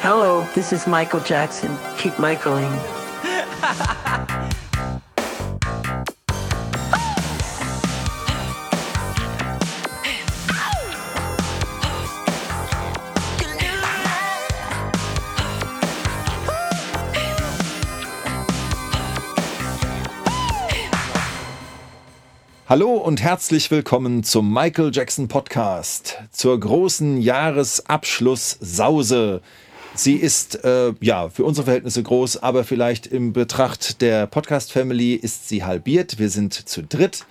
Hello, this is Michael Jackson. Keep Michaeling. Hallo und herzlich willkommen zum Michael Jackson Podcast, zur großen Jahresabschluss-Sause. Sie ist äh, ja für unsere Verhältnisse groß, aber vielleicht im Betracht der Podcast-Family ist sie halbiert. Wir sind zu dritt.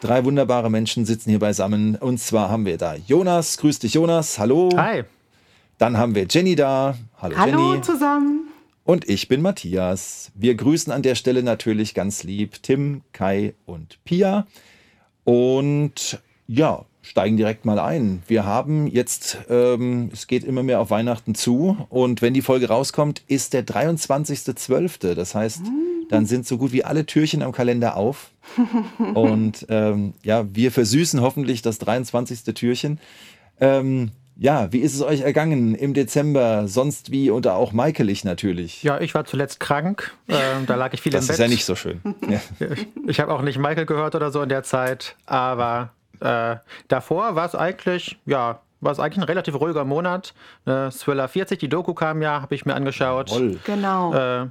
Drei wunderbare Menschen sitzen hier beisammen. Und zwar haben wir da Jonas. Grüß dich, Jonas. Hallo. Hi. Dann haben wir Jenny da. Hallo, Hallo Jenny. zusammen. Und ich bin Matthias. Wir grüßen an der Stelle natürlich ganz lieb Tim, Kai und Pia. Und ja, steigen direkt mal ein. Wir haben jetzt, ähm, es geht immer mehr auf Weihnachten zu. Und wenn die Folge rauskommt, ist der 23.12. Das heißt, dann sind so gut wie alle Türchen am Kalender auf. Und ähm, ja, wir versüßen hoffentlich das 23. Türchen. Ähm, ja, wie ist es euch ergangen im Dezember? Sonst wie und auch Michaelig natürlich. Ja, ich war zuletzt krank. Ähm, da lag ich viel das im Bett. ist ja nicht so schön. Ja. Ich, ich habe auch nicht Michael gehört oder so in der Zeit, aber äh, davor war es eigentlich, ja, war es eigentlich ein relativ ruhiger Monat. Äh, Thriller 40, die Doku kam ja, habe ich mir angeschaut. Toll. Genau. Äh,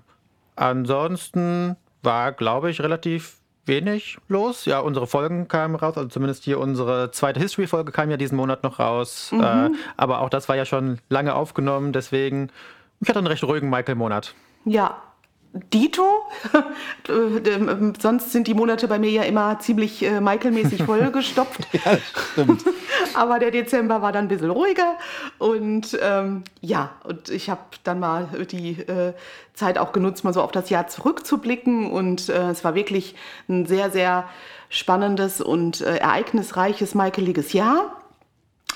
ansonsten war, glaube ich, relativ wenig los. Ja, unsere Folgen kamen raus, also zumindest hier unsere zweite History-Folge kam ja diesen Monat noch raus. Äh, aber auch das war ja schon lange aufgenommen, deswegen, ich hatte einen recht ruhigen Michael-Monat. ja, Dito. Äh, ähm, Sonst sind die Monate bei mir ja immer ziemlich äh, Michael-mäßig vollgestopft. Ja, stimmt. Aber der Dezember war dann ein bisschen ruhiger. Und ähm, ja, und ich habe dann mal die äh, Zeit auch genutzt, mal so auf das Jahr zurückzublicken. Und äh, es war wirklich ein sehr, sehr spannendes und äh, ereignisreiches Michaeliges Jahr.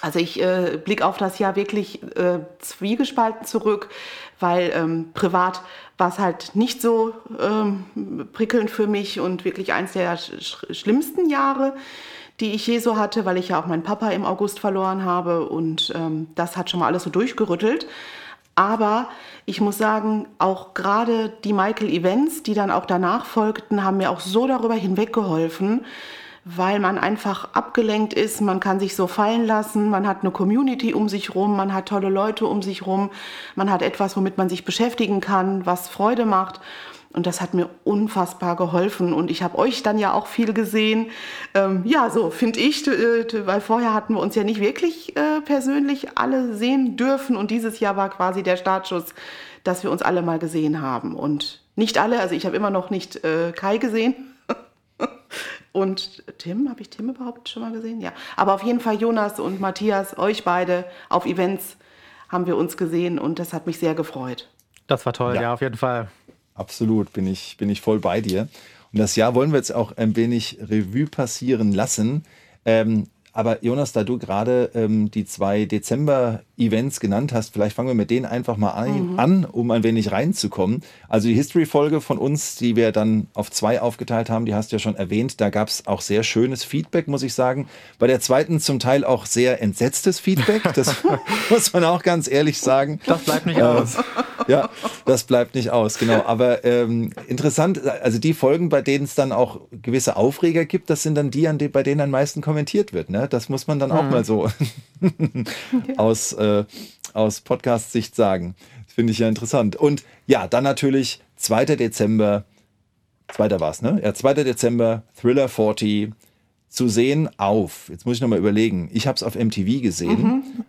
Also ich äh, blicke auf das Jahr wirklich äh, zwiegespalten zurück, weil ähm, privat war es halt nicht so ähm, prickelnd für mich und wirklich eins der sch schlimmsten Jahre, die ich je so hatte, weil ich ja auch meinen Papa im August verloren habe und ähm, das hat schon mal alles so durchgerüttelt. Aber ich muss sagen, auch gerade die Michael-Events, die dann auch danach folgten, haben mir auch so darüber hinweggeholfen, weil man einfach abgelenkt ist, man kann sich so fallen lassen, man hat eine Community um sich rum, man hat tolle Leute um sich rum, man hat etwas, womit man sich beschäftigen kann, was Freude macht. Und das hat mir unfassbar geholfen. Und ich habe euch dann ja auch viel gesehen. Ähm, ja, so finde ich, äh, weil vorher hatten wir uns ja nicht wirklich äh, persönlich alle sehen dürfen. Und dieses Jahr war quasi der Startschuss, dass wir uns alle mal gesehen haben. Und nicht alle, also ich habe immer noch nicht äh, Kai gesehen. Und Tim, habe ich Tim überhaupt schon mal gesehen? Ja. Aber auf jeden Fall Jonas und Matthias, euch beide auf Events haben wir uns gesehen und das hat mich sehr gefreut. Das war toll, Ja. ja, auf jeden Fall. Absolut, bin ich, bin ich voll bei dir. Und das Jahr wollen wir jetzt auch ein wenig Revue passieren lassen. Ähm, aber Jonas, da du gerade ähm, die zwei Dezember-Events genannt hast, vielleicht fangen wir mit denen einfach mal ein, an, um ein wenig reinzukommen. Also die History-Folge von uns, die wir dann auf zwei aufgeteilt haben, die hast du ja schon erwähnt. Da gab es auch sehr schönes Feedback, muss ich sagen. Bei der zweiten zum Teil auch sehr entsetztes Feedback. Das muss man auch ganz ehrlich sagen. Das bleibt nicht Äh, aus. Ja, das bleibt nicht aus, genau. Aber ähm, interessant, also die Folgen, bei denen es dann auch gewisse Aufreger gibt, das sind dann die, an die bei denen am meisten kommentiert wird. Ne? Das muss man dann auch mal so aus, äh, aus Podcast-Sicht sagen. Das finde ich ja interessant. Und ja, dann natürlich 2. Dezember, 2. war es, ne? Ja, 2. Dezember, Thriller 40, zu sehen auf. Jetzt muss ich nochmal überlegen. Ich habe es auf MTV gesehen.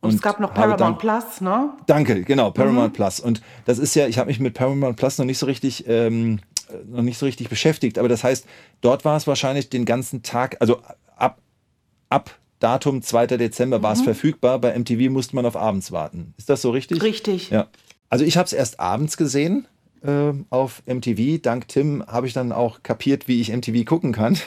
Und, es gab noch Paramount Plus, ne? Danke, genau, Paramount Plus. Und das ist ja, ich habe mich mit Paramount Plus noch nicht so richtig, ähm, äh, noch nicht so richtig beschäftigt, aber das heißt, dort war es wahrscheinlich den ganzen Tag, also ab, ab Datum 2. Dezember war es verfügbar. Bei MTV musste man auf abends warten. Ist das so richtig? Richtig. Ja. Also ich habe es erst abends gesehen ähm, auf MTV. Dank Tim habe ich dann auch kapiert, wie ich MTV gucken kann.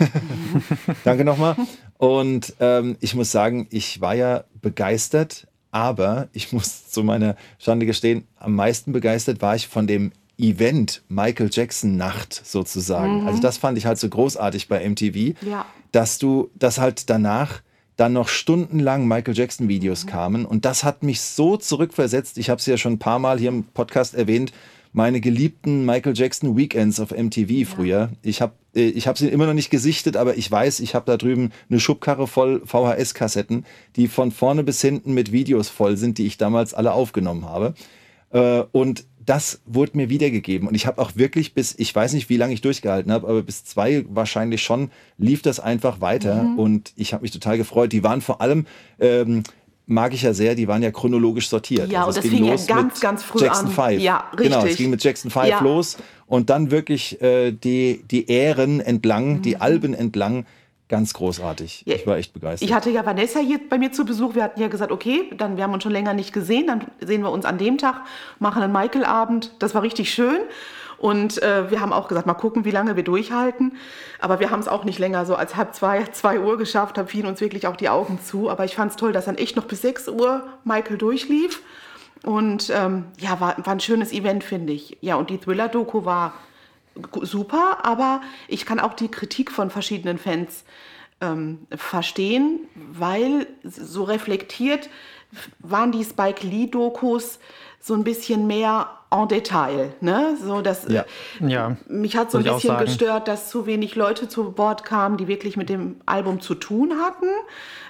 Danke nochmal. Und ähm, ich muss sagen, ich war ja begeistert, aber ich muss zu meiner Schande gestehen, am meisten begeistert war ich von dem Event Michael Jackson Nacht sozusagen. Also das fand ich halt so großartig bei MTV, Ja. dass du, dass halt danach dann noch stundenlang Michael Jackson Videos kamen und das hat mich so zurückversetzt. Ich habe es ja schon ein paar Mal hier im Podcast erwähnt. Meine geliebten Michael Jackson Weekends auf MTV früher. Ich habe äh, ich habe sie immer noch nicht gesichtet, aber ich weiß, ich habe da drüben eine Schubkarre voll VHS-Kassetten, die von vorne bis hinten mit Videos voll sind, die ich damals alle aufgenommen habe. Äh, und das wurde mir wiedergegeben. Und ich habe auch wirklich bis, ich weiß nicht, wie lange ich durchgehalten habe, aber bis zwei wahrscheinlich schon, lief das einfach weiter. Mhm. Und ich habe mich total gefreut. Die waren vor allem, ähm, mag ich ja sehr, die waren ja chronologisch sortiert. Ja, also und das fing ja ganz, ganz früh Jackson an. 5. Ja, richtig. Genau, es ging mit Jackson 5 ja. los und dann wirklich äh, die, die Ähren entlang, mhm. die Alben entlang Ganz großartig. Ja, ich war echt begeistert. Ich hatte ja Vanessa hier bei mir zu Besuch. Wir hatten ja gesagt, okay, dann wir haben uns schon länger nicht gesehen, dann sehen wir uns an dem Tag, machen einen Michael-Abend. Das war richtig schön. Und äh, wir haben auch gesagt, mal gucken, wie lange wir durchhalten. Aber wir haben es auch nicht länger so als halb zwei, zwei Uhr geschafft, da fielen uns wirklich auch die Augen zu. Aber ich fand es toll, dass dann echt noch bis sechs Uhr Michael durchlief. Und ähm, ja, war, war ein schönes Event, finde ich. Ja, und die Thriller-Doku war super, aber ich kann auch die Kritik von verschiedenen Fans ähm, verstehen, weil so reflektiert waren die Spike Lee-Dokus so ein bisschen mehr en Detail. Ne? So, dass, ja. ja. Mich hat so ein bisschen gestört, dass zu wenig Leute zu Bord kamen, die wirklich mit dem Album zu tun hatten.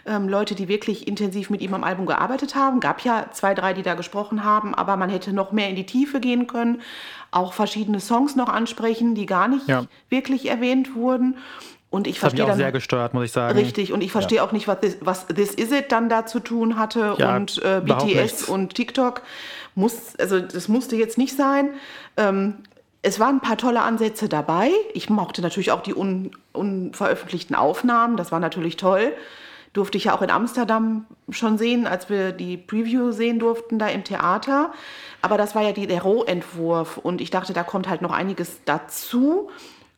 Ähm, Leute, die wirklich intensiv mit ihm am Album gearbeitet haben. Gab ja zwei, drei, die da gesprochen haben, aber man hätte noch mehr in die Tiefe gehen können. Auch verschiedene Songs noch ansprechen, die gar nicht ja. wirklich erwähnt wurden. Und ich verstehe auch sehr gestört, muss ich sagen. Richtig, und ich verstehe ja. auch nicht, was this, was this, Is It dann da zu tun hatte ja, und äh, BTS und TikTok. Muss, also das musste jetzt nicht sein. Ähm, es waren ein paar tolle Ansätze dabei. Ich mochte natürlich auch die un, unveröffentlichten Aufnahmen, das war natürlich toll. Durfte ich ja auch in Amsterdam schon sehen, als wir die Preview sehen durften, da im Theater. Aber das war ja die, der Rohentwurf und ich dachte, da kommt halt noch einiges dazu.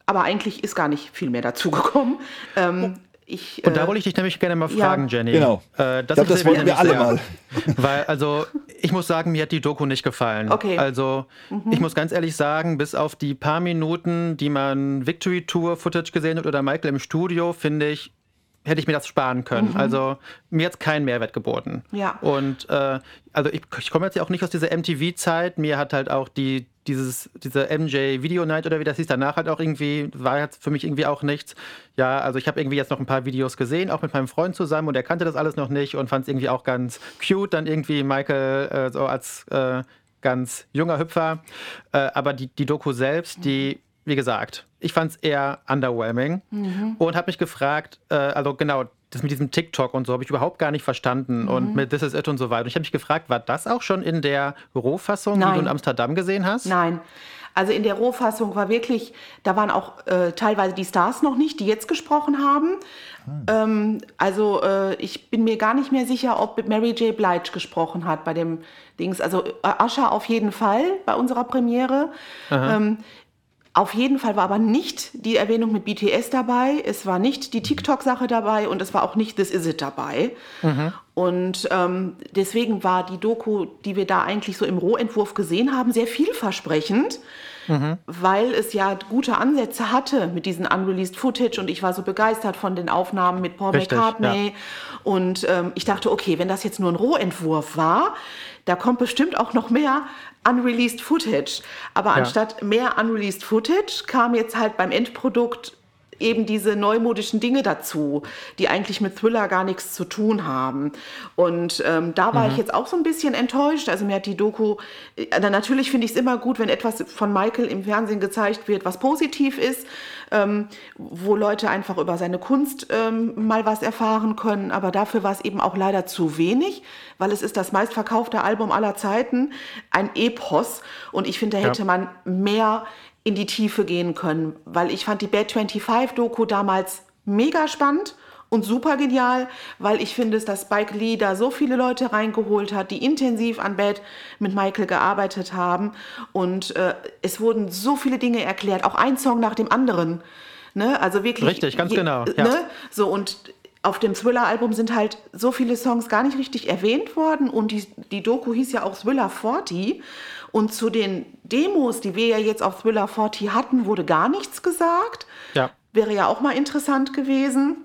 Aber eigentlich ist gar nicht viel mehr dazu gekommen. Ähm, ich, und da äh, wollte ich dich nämlich gerne mal fragen, ja. Jenny. Genau. Äh, das, glaub, das wollten wir alle sehr, mal. Weil, also, ich muss sagen, mir hat die Doku nicht gefallen. Okay. Also, mhm. ich muss ganz ehrlich sagen, bis auf die paar Minuten, die man Victory Tour Footage gesehen hat oder Michael im Studio, finde ich, hätte ich mir das sparen können. Mhm. Also mir hat es keinen Mehrwert geboten. Ja. Und äh, also ich, ich komme jetzt ja auch nicht aus dieser MTV-Zeit. Mir hat halt auch die, dieses, diese MJ Video Night oder wie das hieß, danach halt auch irgendwie, war jetzt für mich irgendwie auch nichts. Ja, also ich habe irgendwie jetzt noch ein paar Videos gesehen, auch mit meinem Freund zusammen und er kannte das alles noch nicht und fand es irgendwie auch ganz cute, dann irgendwie Michael äh, so als äh, ganz junger Hüpfer. Äh, aber die, die Doku selbst, die wie gesagt, ich fand es eher underwhelming mhm. und habe mich gefragt, äh, also genau, das mit diesem TikTok und so habe ich überhaupt gar nicht verstanden mhm. und mit This Is It und so weiter. Und ich habe mich gefragt, war das auch schon in der Rohfassung, Nein. die du in Amsterdam gesehen hast? Nein. Also in der Rohfassung war wirklich, da waren auch äh, teilweise die Stars noch nicht, die jetzt gesprochen haben. Hm. Ähm, also äh, ich bin mir gar nicht mehr sicher, ob Mary J. Blige gesprochen hat bei dem Dings. Also äh, Ascha auf jeden Fall bei unserer Premiere. Ähm, auf jeden Fall war aber nicht die Erwähnung mit BTS dabei, es war nicht die TikTok-Sache dabei und es war auch nicht This Is It dabei. Mhm. Und ähm, deswegen war die Doku, die wir da eigentlich so im Rohentwurf gesehen haben, sehr vielversprechend, mhm. weil es ja gute Ansätze hatte mit diesem Unreleased Footage und ich war so begeistert von den Aufnahmen mit Paul Richtig, McCartney. Ja. Und ähm, ich dachte, okay, wenn das jetzt nur ein Rohentwurf war, da kommt bestimmt auch noch mehr unreleased Footage. Aber ja. anstatt mehr unreleased Footage kam jetzt halt beim Endprodukt eben diese neumodischen Dinge dazu, die eigentlich mit Thriller gar nichts zu tun haben. Und ähm, da war mhm. ich jetzt auch so ein bisschen enttäuscht. Also mir hat die Doku, äh, natürlich finde ich es immer gut, wenn etwas von Michael im Fernsehen gezeigt wird, was positiv ist, ähm, wo Leute einfach über seine Kunst ähm, mal was erfahren können. Aber dafür war es eben auch leider zu wenig, weil es ist das meistverkaufte Album aller Zeiten, ein Epos. Und ich finde, da hätte ja. man mehr in die Tiefe gehen können, weil ich fand die Bad 25 Doku damals mega spannend und super genial, weil ich finde, dass Spike Lee da so viele Leute reingeholt hat, die intensiv an Bad mit Michael gearbeitet haben und äh, es wurden so viele Dinge erklärt, auch ein Song nach dem anderen. Ne? Also wirklich. Richtig, ganz genau. Ja. Ne? So und auf dem Thriller-Album sind halt so viele Songs gar nicht richtig erwähnt worden und die, die Doku hieß ja auch Thriller 40 und zu den Demos, die wir ja jetzt auf Thriller 40 hatten, wurde gar nichts gesagt. Ja. Wäre ja auch mal interessant gewesen.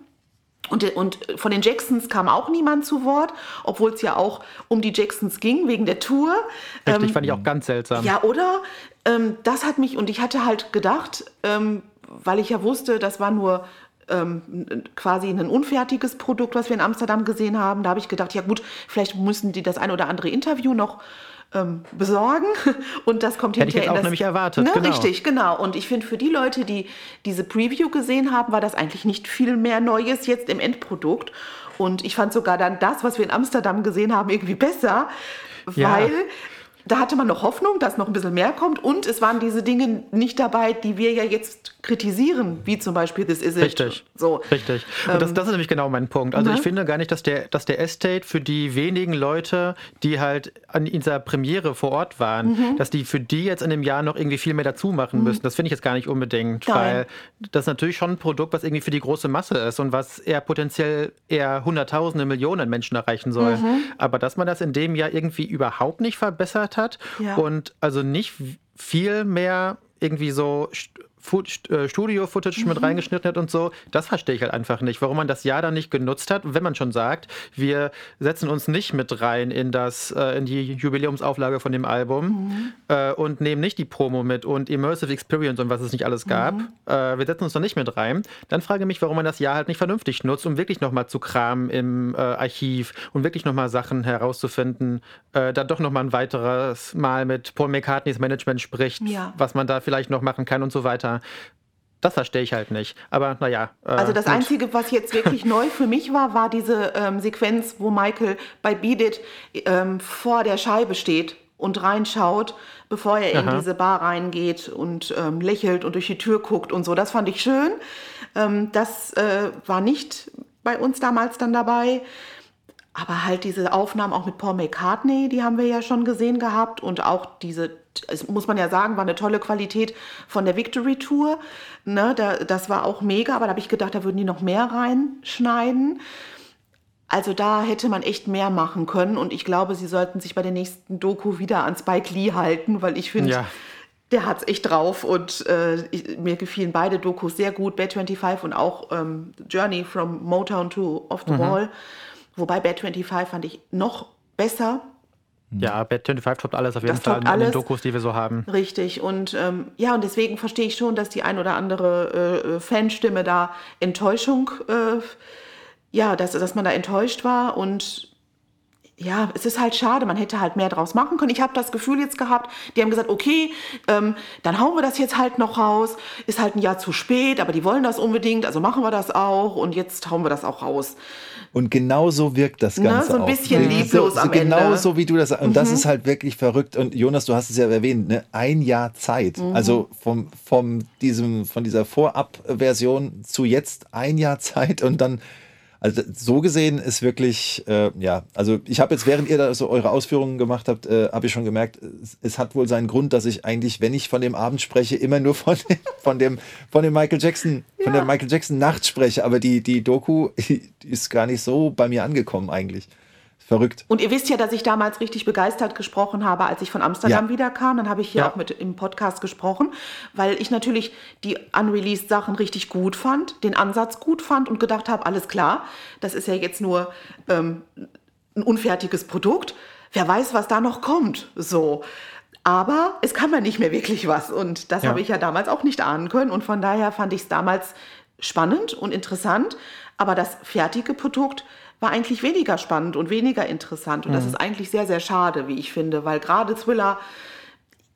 Und, und von den Jacksons kam auch niemand zu Wort, obwohl es ja auch um die Jacksons ging, wegen der Tour. Richtig, ähm, fand ich auch ganz seltsam. Ja, oder? Ähm, das hat mich, und ich hatte halt gedacht, ähm, weil ich ja wusste, das war nur ähm, quasi ein unfertiges Produkt, was wir in Amsterdam gesehen haben. Da habe ich gedacht, ja gut, vielleicht müssen die das ein oder andere Interview noch ähm, besorgen und das kommt Hätte hinterher ich jetzt auch das, nämlich erwartet. Ne, genau. Richtig, genau. Und ich finde, für die Leute, die diese Preview gesehen haben, war das eigentlich nicht viel mehr Neues jetzt im Endprodukt. Und ich fand sogar dann das, was wir in Amsterdam gesehen haben, irgendwie besser, Ja. weil da hatte man noch Hoffnung, dass noch ein bisschen mehr kommt. Und es waren diese Dinge nicht dabei, die wir ja jetzt kritisieren, wie zum Beispiel This Is It. Richtig. So. Richtig. Und das, das ist nämlich genau mein Punkt. Also ne? ich finde gar nicht, dass der, dass der Estate für die wenigen Leute, die halt an dieser Premiere vor Ort waren, Mhm. dass die für die jetzt in dem Jahr noch irgendwie viel mehr dazu machen müssen. Das finde ich jetzt gar nicht unbedingt, Nein. weil das ist natürlich schon ein Produkt, was irgendwie für die große Masse ist und was eher potenziell eher Hunderttausende, Millionen Menschen erreichen soll. Mhm. Aber dass man das in dem Jahr irgendwie überhaupt nicht verbessert hat Ja. und also nicht viel mehr irgendwie so Äh, Studio-Footage mit reingeschnitten hat und so, das verstehe ich halt einfach nicht, warum man das Jahr dann nicht genutzt hat, wenn man schon sagt, wir setzen uns nicht mit rein in das, äh, in die Jubiläumsauflage von dem Album äh, und nehmen nicht die Promo mit und Immersive Experience und was es nicht alles gab. Äh, wir setzen uns da nicht mit rein. Dann frage ich mich, warum man das Jahr halt nicht vernünftig nutzt, um wirklich nochmal zu kramen im Archiv und wirklich nochmal Sachen herauszufinden, äh, dann doch nochmal ein weiteres Mal mit Paul McCartneys Management spricht, Ja. was man da vielleicht noch machen kann und so weiter. Das verstehe ich halt nicht. Aber naja. Äh, Also das gut. Einzige, was jetzt wirklich neu für mich war, war diese ähm, Sequenz, wo Michael bei Beat It ähm, vor der Scheibe steht und reinschaut, bevor er in Aha. diese Bar reingeht und ähm, lächelt und durch die Tür guckt und so. Das fand ich schön. Ähm, das äh, war nicht bei uns damals dann dabei. Aber halt diese Aufnahmen auch mit Paul McCartney, die haben wir ja schon gesehen gehabt. Und auch diese, es muss man ja sagen, war eine tolle Qualität von der Victory Tour. Ne, da, das war auch mega, aber da habe ich gedacht, da würden die noch mehr reinschneiden. Also da hätte man echt mehr machen können. Und ich glaube, sie sollten sich bei der nächsten Doku wieder an Spike Lee halten, weil ich finde, Ja. der hat's echt drauf. Und äh, ich, mir gefielen beide Dokus sehr gut, Bad 25 und auch ähm, Journey from Motown to Off the Wall. Wobei Bad 25 fand ich noch besser. Ja, Bad 25 toppt alles auf jeden Das Fall an den. Dokus, die wir so haben. Richtig. Und ähm, ja, und deswegen verstehe ich schon, dass die ein oder andere äh, Fanstimme da Enttäuschung, äh, ja, dass, dass man da enttäuscht war. Und ja, es ist halt schade, man hätte halt mehr draus machen können. Ich habe das Gefühl jetzt gehabt, die haben gesagt, okay, ähm, dann hauen wir das jetzt halt noch raus. Ist halt ein Jahr zu spät, aber die wollen das unbedingt, also machen wir das auch und jetzt hauen wir das auch raus. Und genau so wirkt das Ganze so ein auch. bisschen Wirklich lieblos am genau Ende. Mhm. so wie du das und das ist halt wirklich verrückt und Jonas, du hast es ja erwähnt, ne? ein Jahr Zeit. Mhm. Also vom vom diesem von dieser Vorab-Version zu jetzt ein Jahr Zeit und dann also so gesehen ist wirklich, äh, ja, also ich habe jetzt, während ihr da so eure Ausführungen gemacht habt, äh, habe ich schon gemerkt, es, es hat wohl seinen Grund, dass ich eigentlich, wenn ich von dem Abend spreche, immer nur von dem, von dem, von dem Michael Jackson, von der Michael Jackson Nacht spreche. Aber die, die Doku die ist gar nicht so bei mir angekommen eigentlich. Verrückt. Und ihr wisst ja, dass ich damals richtig begeistert gesprochen habe, als ich von Amsterdam Ja. wiederkam. Dann habe ich hier Ja. auch mit im Podcast gesprochen, weil ich natürlich die unreleased Sachen richtig gut fand, den Ansatz gut fand und gedacht habe, alles klar, das ist ja jetzt nur ähm, ein unfertiges Produkt. Wer weiß, was da noch kommt. So. Aber es kam ja nicht mehr wirklich was. Und das Ja. habe ich ja damals auch nicht ahnen können. Und von daher fand ich es damals spannend und interessant. Aber das fertige Produkt war eigentlich weniger spannend und weniger interessant. Und das ist eigentlich sehr, sehr schade, wie ich finde, weil gerade Thriller,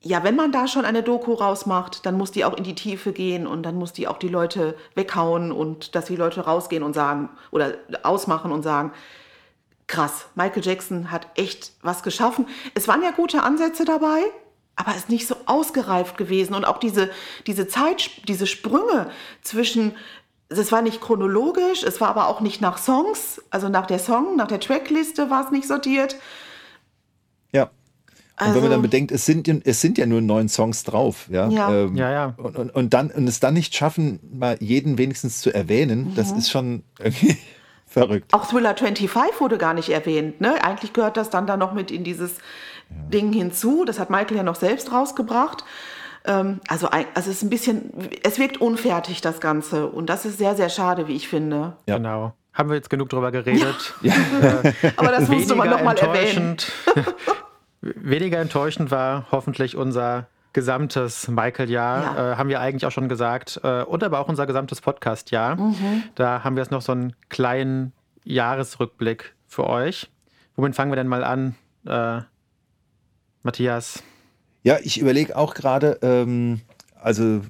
ja, wenn man da schon eine Doku rausmacht, dann muss die auch in die Tiefe gehen und dann muss die auch die Leute weghauen und dass die Leute rausgehen und sagen oder ausmachen und sagen, krass, Michael Jackson hat echt was geschaffen. Es waren ja gute Ansätze dabei, aber es ist nicht so ausgereift gewesen. Und auch diese, diese Zeit, diese Sprünge zwischen, es war nicht chronologisch, es war aber auch nicht nach Songs, also nach der Song, nach der Trackliste war es nicht sortiert. Ja. Und wenn man Also- dann bedenkt, es sind, ja- es sind ja nur neun Songs drauf, ja. Ja. Ähm, Ja, ja. Und, und, und dann und es dann nicht schaffen, mal jeden wenigstens zu erwähnen, das Mhm. ist schon irgendwie verrückt. Auch Thriller 25 wurde gar nicht erwähnt. Ne? Eigentlich gehört das dann da noch mit in dieses Ding hinzu. Das hat Michael ja noch selbst rausgebracht. Ähm, also, ein- also es ist ein bisschen, es wirkt unfertig, das Ganze. Und das ist sehr, sehr schade, wie ich finde. Ja. Genau. haben wir jetzt genug drüber geredet. Ja. Äh, Aber das musst du mal nochmal erwähnen. weniger enttäuschend war hoffentlich unser gesamtes Michael-Jahr, ja. äh, haben wir eigentlich auch schon gesagt, äh, und aber auch unser gesamtes Podcast-Jahr. Mhm. Da haben wir jetzt noch so einen kleinen Jahresrückblick für euch. Womit fangen wir denn mal an, äh, Matthias? Ja, ich überlege auch gerade, ähm, also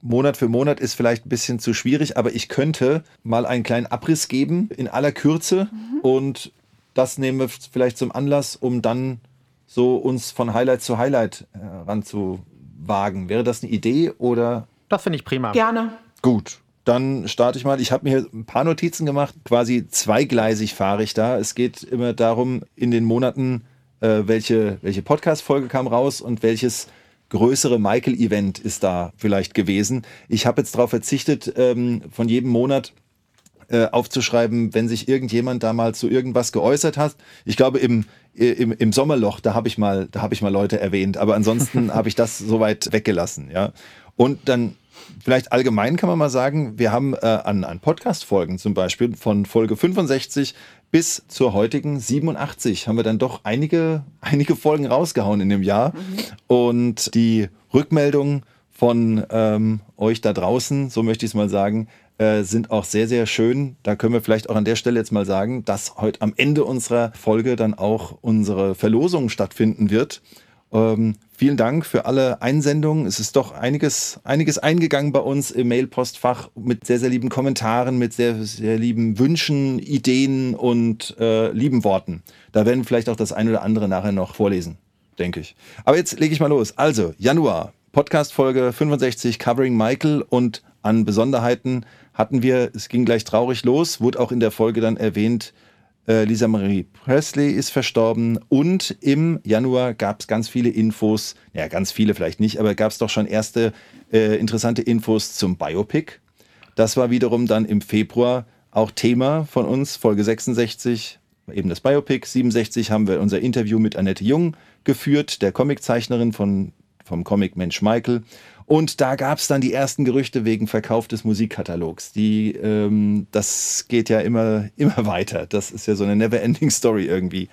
Monat für Monat ist vielleicht ein bisschen zu schwierig, aber ich könnte mal einen kleinen Abriss geben in aller Kürze mhm. und das nehmen wir vielleicht zum Anlass, um dann so uns von Highlight zu Highlight äh, ranzuwagen. Wäre das eine Idee oder? Das finde ich prima. Gerne. Gut. Dann starte ich mal. Ich habe mir ein paar Notizen gemacht. Quasi zweigleisig fahre ich da. Es geht immer darum, in den Monaten, äh, welche, welche Podcast-Folge kam raus und welches größere Michael-Event ist da vielleicht gewesen. Ich habe jetzt darauf verzichtet, ähm, von jedem Monat äh, aufzuschreiben, wenn sich irgendjemand da mal zu irgendwas geäußert hat. Ich glaube, im, im, im Sommerloch, da habe ich mal, da habe ich mal Leute erwähnt, aber ansonsten habe ich das soweit weggelassen, ja. Und dann vielleicht allgemein kann man mal sagen, wir haben äh, an, an Podcast-Folgen zum Beispiel von Folge 65 bis zur heutigen 87 haben wir dann doch einige, einige Folgen rausgehauen in dem Jahr. Mhm. Und die Rückmeldung von ähm, euch da draußen, so möchte ich es mal sagen, äh, sind auch sehr, sehr schön. Da können wir vielleicht auch an der Stelle jetzt mal sagen, dass heute am Ende unserer Folge dann auch unsere Verlosung stattfinden wird. Ähm, vielen Dank für alle Einsendungen. Es ist doch einiges, einiges eingegangen bei uns im Mailpostfach mit sehr, sehr lieben Kommentaren, mit sehr, sehr lieben Wünschen, Ideen und äh, lieben Worten. Da werden wir vielleicht auch das eine oder andere nachher noch vorlesen, denke ich. Aber jetzt lege ich mal los. Also, Januar, Podcast-Folge 65, Covering Michael und an Besonderheiten hatten wir, es ging gleich traurig los, wurde auch in der Folge dann erwähnt, äh, Lisa Marie Presley ist verstorben und im Januar gab es ganz viele Infos, ja ganz viele vielleicht nicht, aber gab es doch schon erste äh, interessante Infos zum Biopic. Das war wiederum dann im Februar auch Thema von uns, Folge 66, eben das Biopic. 67 haben wir unser Interview mit Annette Jung geführt, der Comiczeichnerin von, vom Comic Mensch Michael. Und da gab es dann die ersten Gerüchte wegen Verkauf des Musikkatalogs. Die, ähm, das geht ja immer, immer weiter. Das ist ja so eine never-ending Story irgendwie.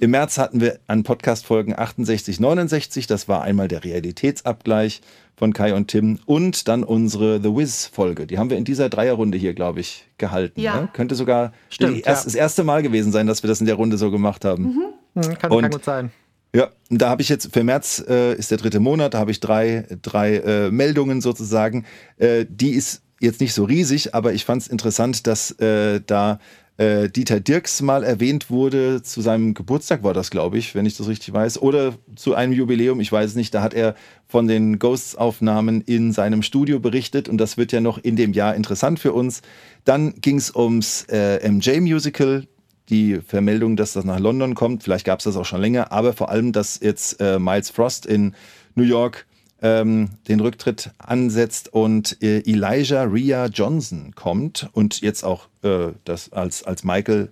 Im März hatten wir an Podcast-Folgen 68, 69. Das war einmal der Realitätsabgleich von Kai und Tim und dann unsere The Wiz-Folge. Die haben wir in dieser Dreierrunde hier, glaube ich, gehalten. Ja. Ne? Könnte sogar Stimmt, erst, ja. das erste Mal gewesen sein, dass wir das in der Runde so gemacht haben. Mhm. Kann, und kann gut sein. Ja, da habe ich jetzt für März äh, ist der dritte Monat, da habe ich drei, drei äh, Meldungen sozusagen. Äh, die ist jetzt nicht so riesig, aber ich fand es interessant, dass äh, da äh, Dieter Dirks mal erwähnt wurde. Zu seinem Geburtstag war das, glaube ich, wenn ich das richtig weiß. Oder zu einem Jubiläum, ich weiß es nicht. Da hat er von den Ghosts-Aufnahmen in seinem Studio berichtet und das wird ja noch in dem Jahr interessant für uns. Dann ging es ums äh, MJ-Musical die Vermeldung, dass das nach London kommt. Vielleicht gab es das auch schon länger, aber vor allem, dass jetzt äh, Miles Frost in New York ähm, den Rücktritt ansetzt und äh, Elijah Rhea Johnson kommt und jetzt auch äh, das als, als Michael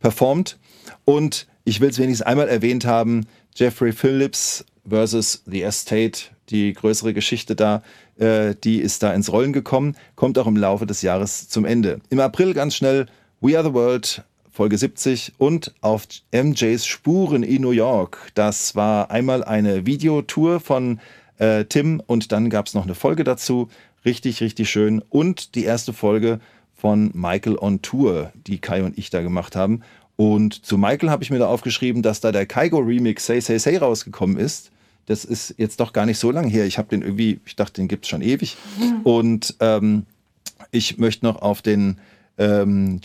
performt. Und ich will es wenigstens einmal erwähnt haben, Jeffrey Phillips versus The Estate, die größere Geschichte da, äh, die ist da ins Rollen gekommen, kommt auch im Laufe des Jahres zum Ende. Im April ganz schnell We Are the World, Folge 70 und auf MJs Spuren in New York. Das war einmal eine Videotour von äh, Tim und dann gab es noch eine Folge dazu. Richtig, richtig schön. Und die erste Folge von Michael on Tour, die Kai und ich da gemacht haben. Und zu Michael habe ich mir da aufgeschrieben, dass da der Kaigo Remix Say Say Say rausgekommen ist. Das ist jetzt doch gar nicht so lang her. Ich habe den irgendwie, ich dachte, den gibt es schon ewig. Und ähm, ich möchte noch auf den ähm,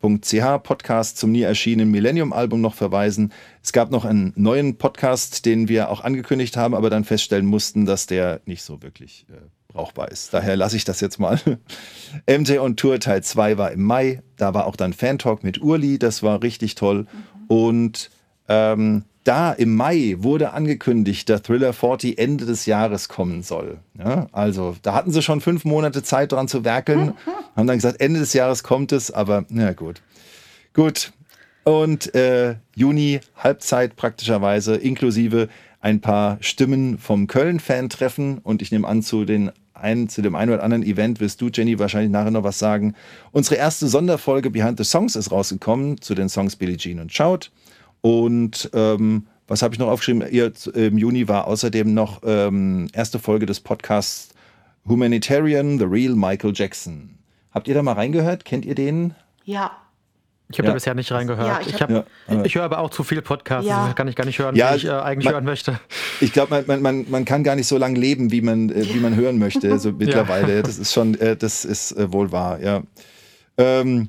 Jackson.ch Podcast zum nie erschienenen Millennium-Album noch verweisen. Es gab noch einen neuen Podcast, den wir auch angekündigt haben, aber dann feststellen mussten, dass der nicht so wirklich äh, brauchbar ist. Daher lasse ich das jetzt mal. MJ on Tour Teil 2 war im Mai. Da war auch dann Fan Talk mit Urli. Das war richtig toll. Mhm. Und ähm, da im Mai wurde angekündigt, der Thriller 40 Ende des Jahres kommen soll. Ja, also da hatten sie schon fünf Monate Zeit dran zu werkeln, haben dann gesagt, Ende des Jahres kommt es, aber na gut. Gut. Und äh, Juni, Halbzeit praktischerweise, inklusive ein paar Stimmen vom Köln-Fan-Treffen und ich nehme an zu den ein, zu dem einen oder anderen Event wirst du, Jenny, wahrscheinlich nachher noch was sagen. Unsere erste Sonderfolge Behind the Songs ist rausgekommen zu den Songs Billie Jean und Shout. Und ähm, was habe ich noch aufgeschrieben? Ihr, Im Juni war außerdem noch ähm, erste Folge des Podcasts Humanitarian, The Real Michael Jackson. Habt ihr da mal reingehört? Kennt ihr den? Ja. Ich habe ja. da bisher nicht reingehört. Ja, ich, hab, ja, ich höre aber auch zu viel Podcasts. Ja. Das kann ich gar nicht hören, wie ich äh, eigentlich man, hören möchte. Ich glaube, man, man, man, man kann gar nicht so lange leben, wie man, äh, wie man hören möchte. Also mittlerweile. Das ist schon, äh, das ist äh, wohl wahr, ja. Ähm,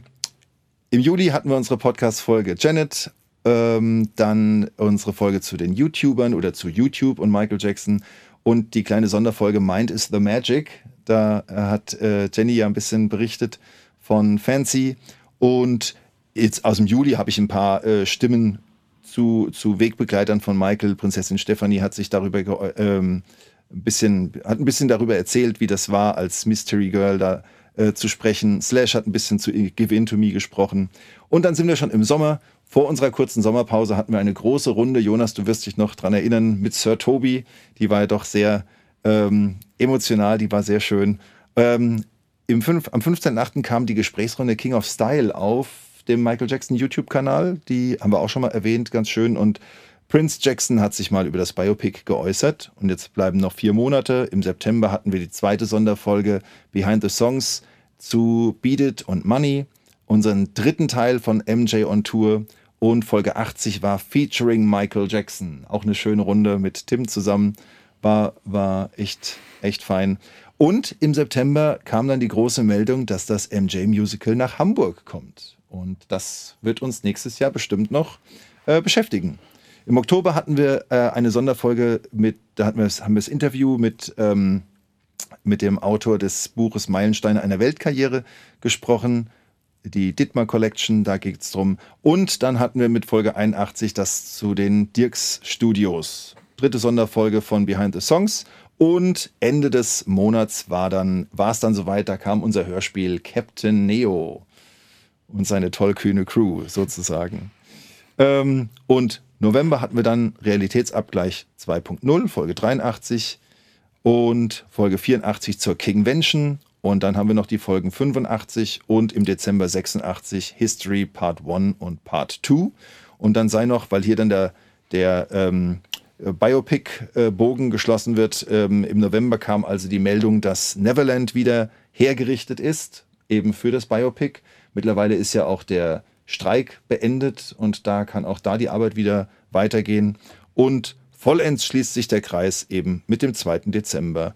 Im Juli hatten wir unsere Podcast-Folge Janet. Ähm, dann unsere Folge zu den YouTubern oder zu YouTube und Michael Jackson. Und die kleine Sonderfolge Mind is the Magic. Da hat äh, Jenny ja ein bisschen berichtet von Fancy. Und jetzt aus dem Juli habe ich ein paar äh, Stimmen zu, zu Wegbegleitern von Michael. Prinzessin Stephanie hat sich darüber ähm, ein bisschen, hat ein bisschen darüber erzählt, wie das war, als Mystery Girl da äh, zu sprechen. Slash hat ein bisschen zu Give In to Me gesprochen. Und dann sind wir schon im Sommer. Vor unserer kurzen Sommerpause hatten wir eine große Runde. Jonas, du wirst dich noch dran erinnern, mit Sir Toby. Die war ja doch sehr ähm, emotional, die war sehr schön. Ähm, im fünf, am 15.8. kam die Gesprächsrunde King of Style auf dem Michael Jackson YouTube-Kanal. Die haben wir auch schon mal erwähnt, ganz schön. Und Prince Jackson hat sich mal über das Biopic geäußert. Und jetzt bleiben noch vier Monate. Im September hatten wir die zweite Sonderfolge Behind the Songs zu Beat It und Money. Unseren dritten Teil von MJ on Tour. Und Folge 80 war Featuring Michael Jackson. Auch eine schöne Runde mit Tim zusammen. War, war echt, echt fein. Und im September kam dann die große Meldung, dass das MJ Musical nach Hamburg kommt. Und das wird uns nächstes Jahr bestimmt noch äh, beschäftigen. Im Oktober hatten wir äh, eine Sonderfolge mit, da hatten wir, haben wir das Interview mit, ähm, mit dem Autor des Buches Meilensteine einer Weltkarriere gesprochen. Die Dittmar Collection, da geht es drum. Und dann hatten wir mit Folge 81 das zu den Dirks Studios. Dritte Sonderfolge von Behind the Songs. Und Ende des Monats war dann, es dann soweit, da kam unser Hörspiel Captain Neo und seine tollkühne Crew sozusagen. Ähm, und November hatten wir dann Realitätsabgleich 2.0, Folge 83 und Folge 84 zur Kingvention. Und dann haben wir noch die Folgen 85 und im Dezember 86 History Part 1 und Part 2. Und dann sei noch, weil hier dann der, der ähm, Biopic-Bogen geschlossen wird, ähm, im November kam also die Meldung, dass Neverland wieder hergerichtet ist, eben für das Biopic. Mittlerweile ist ja auch der Streik beendet und da kann auch da die Arbeit wieder weitergehen. Und vollends schließt sich der Kreis eben mit dem 2. Dezember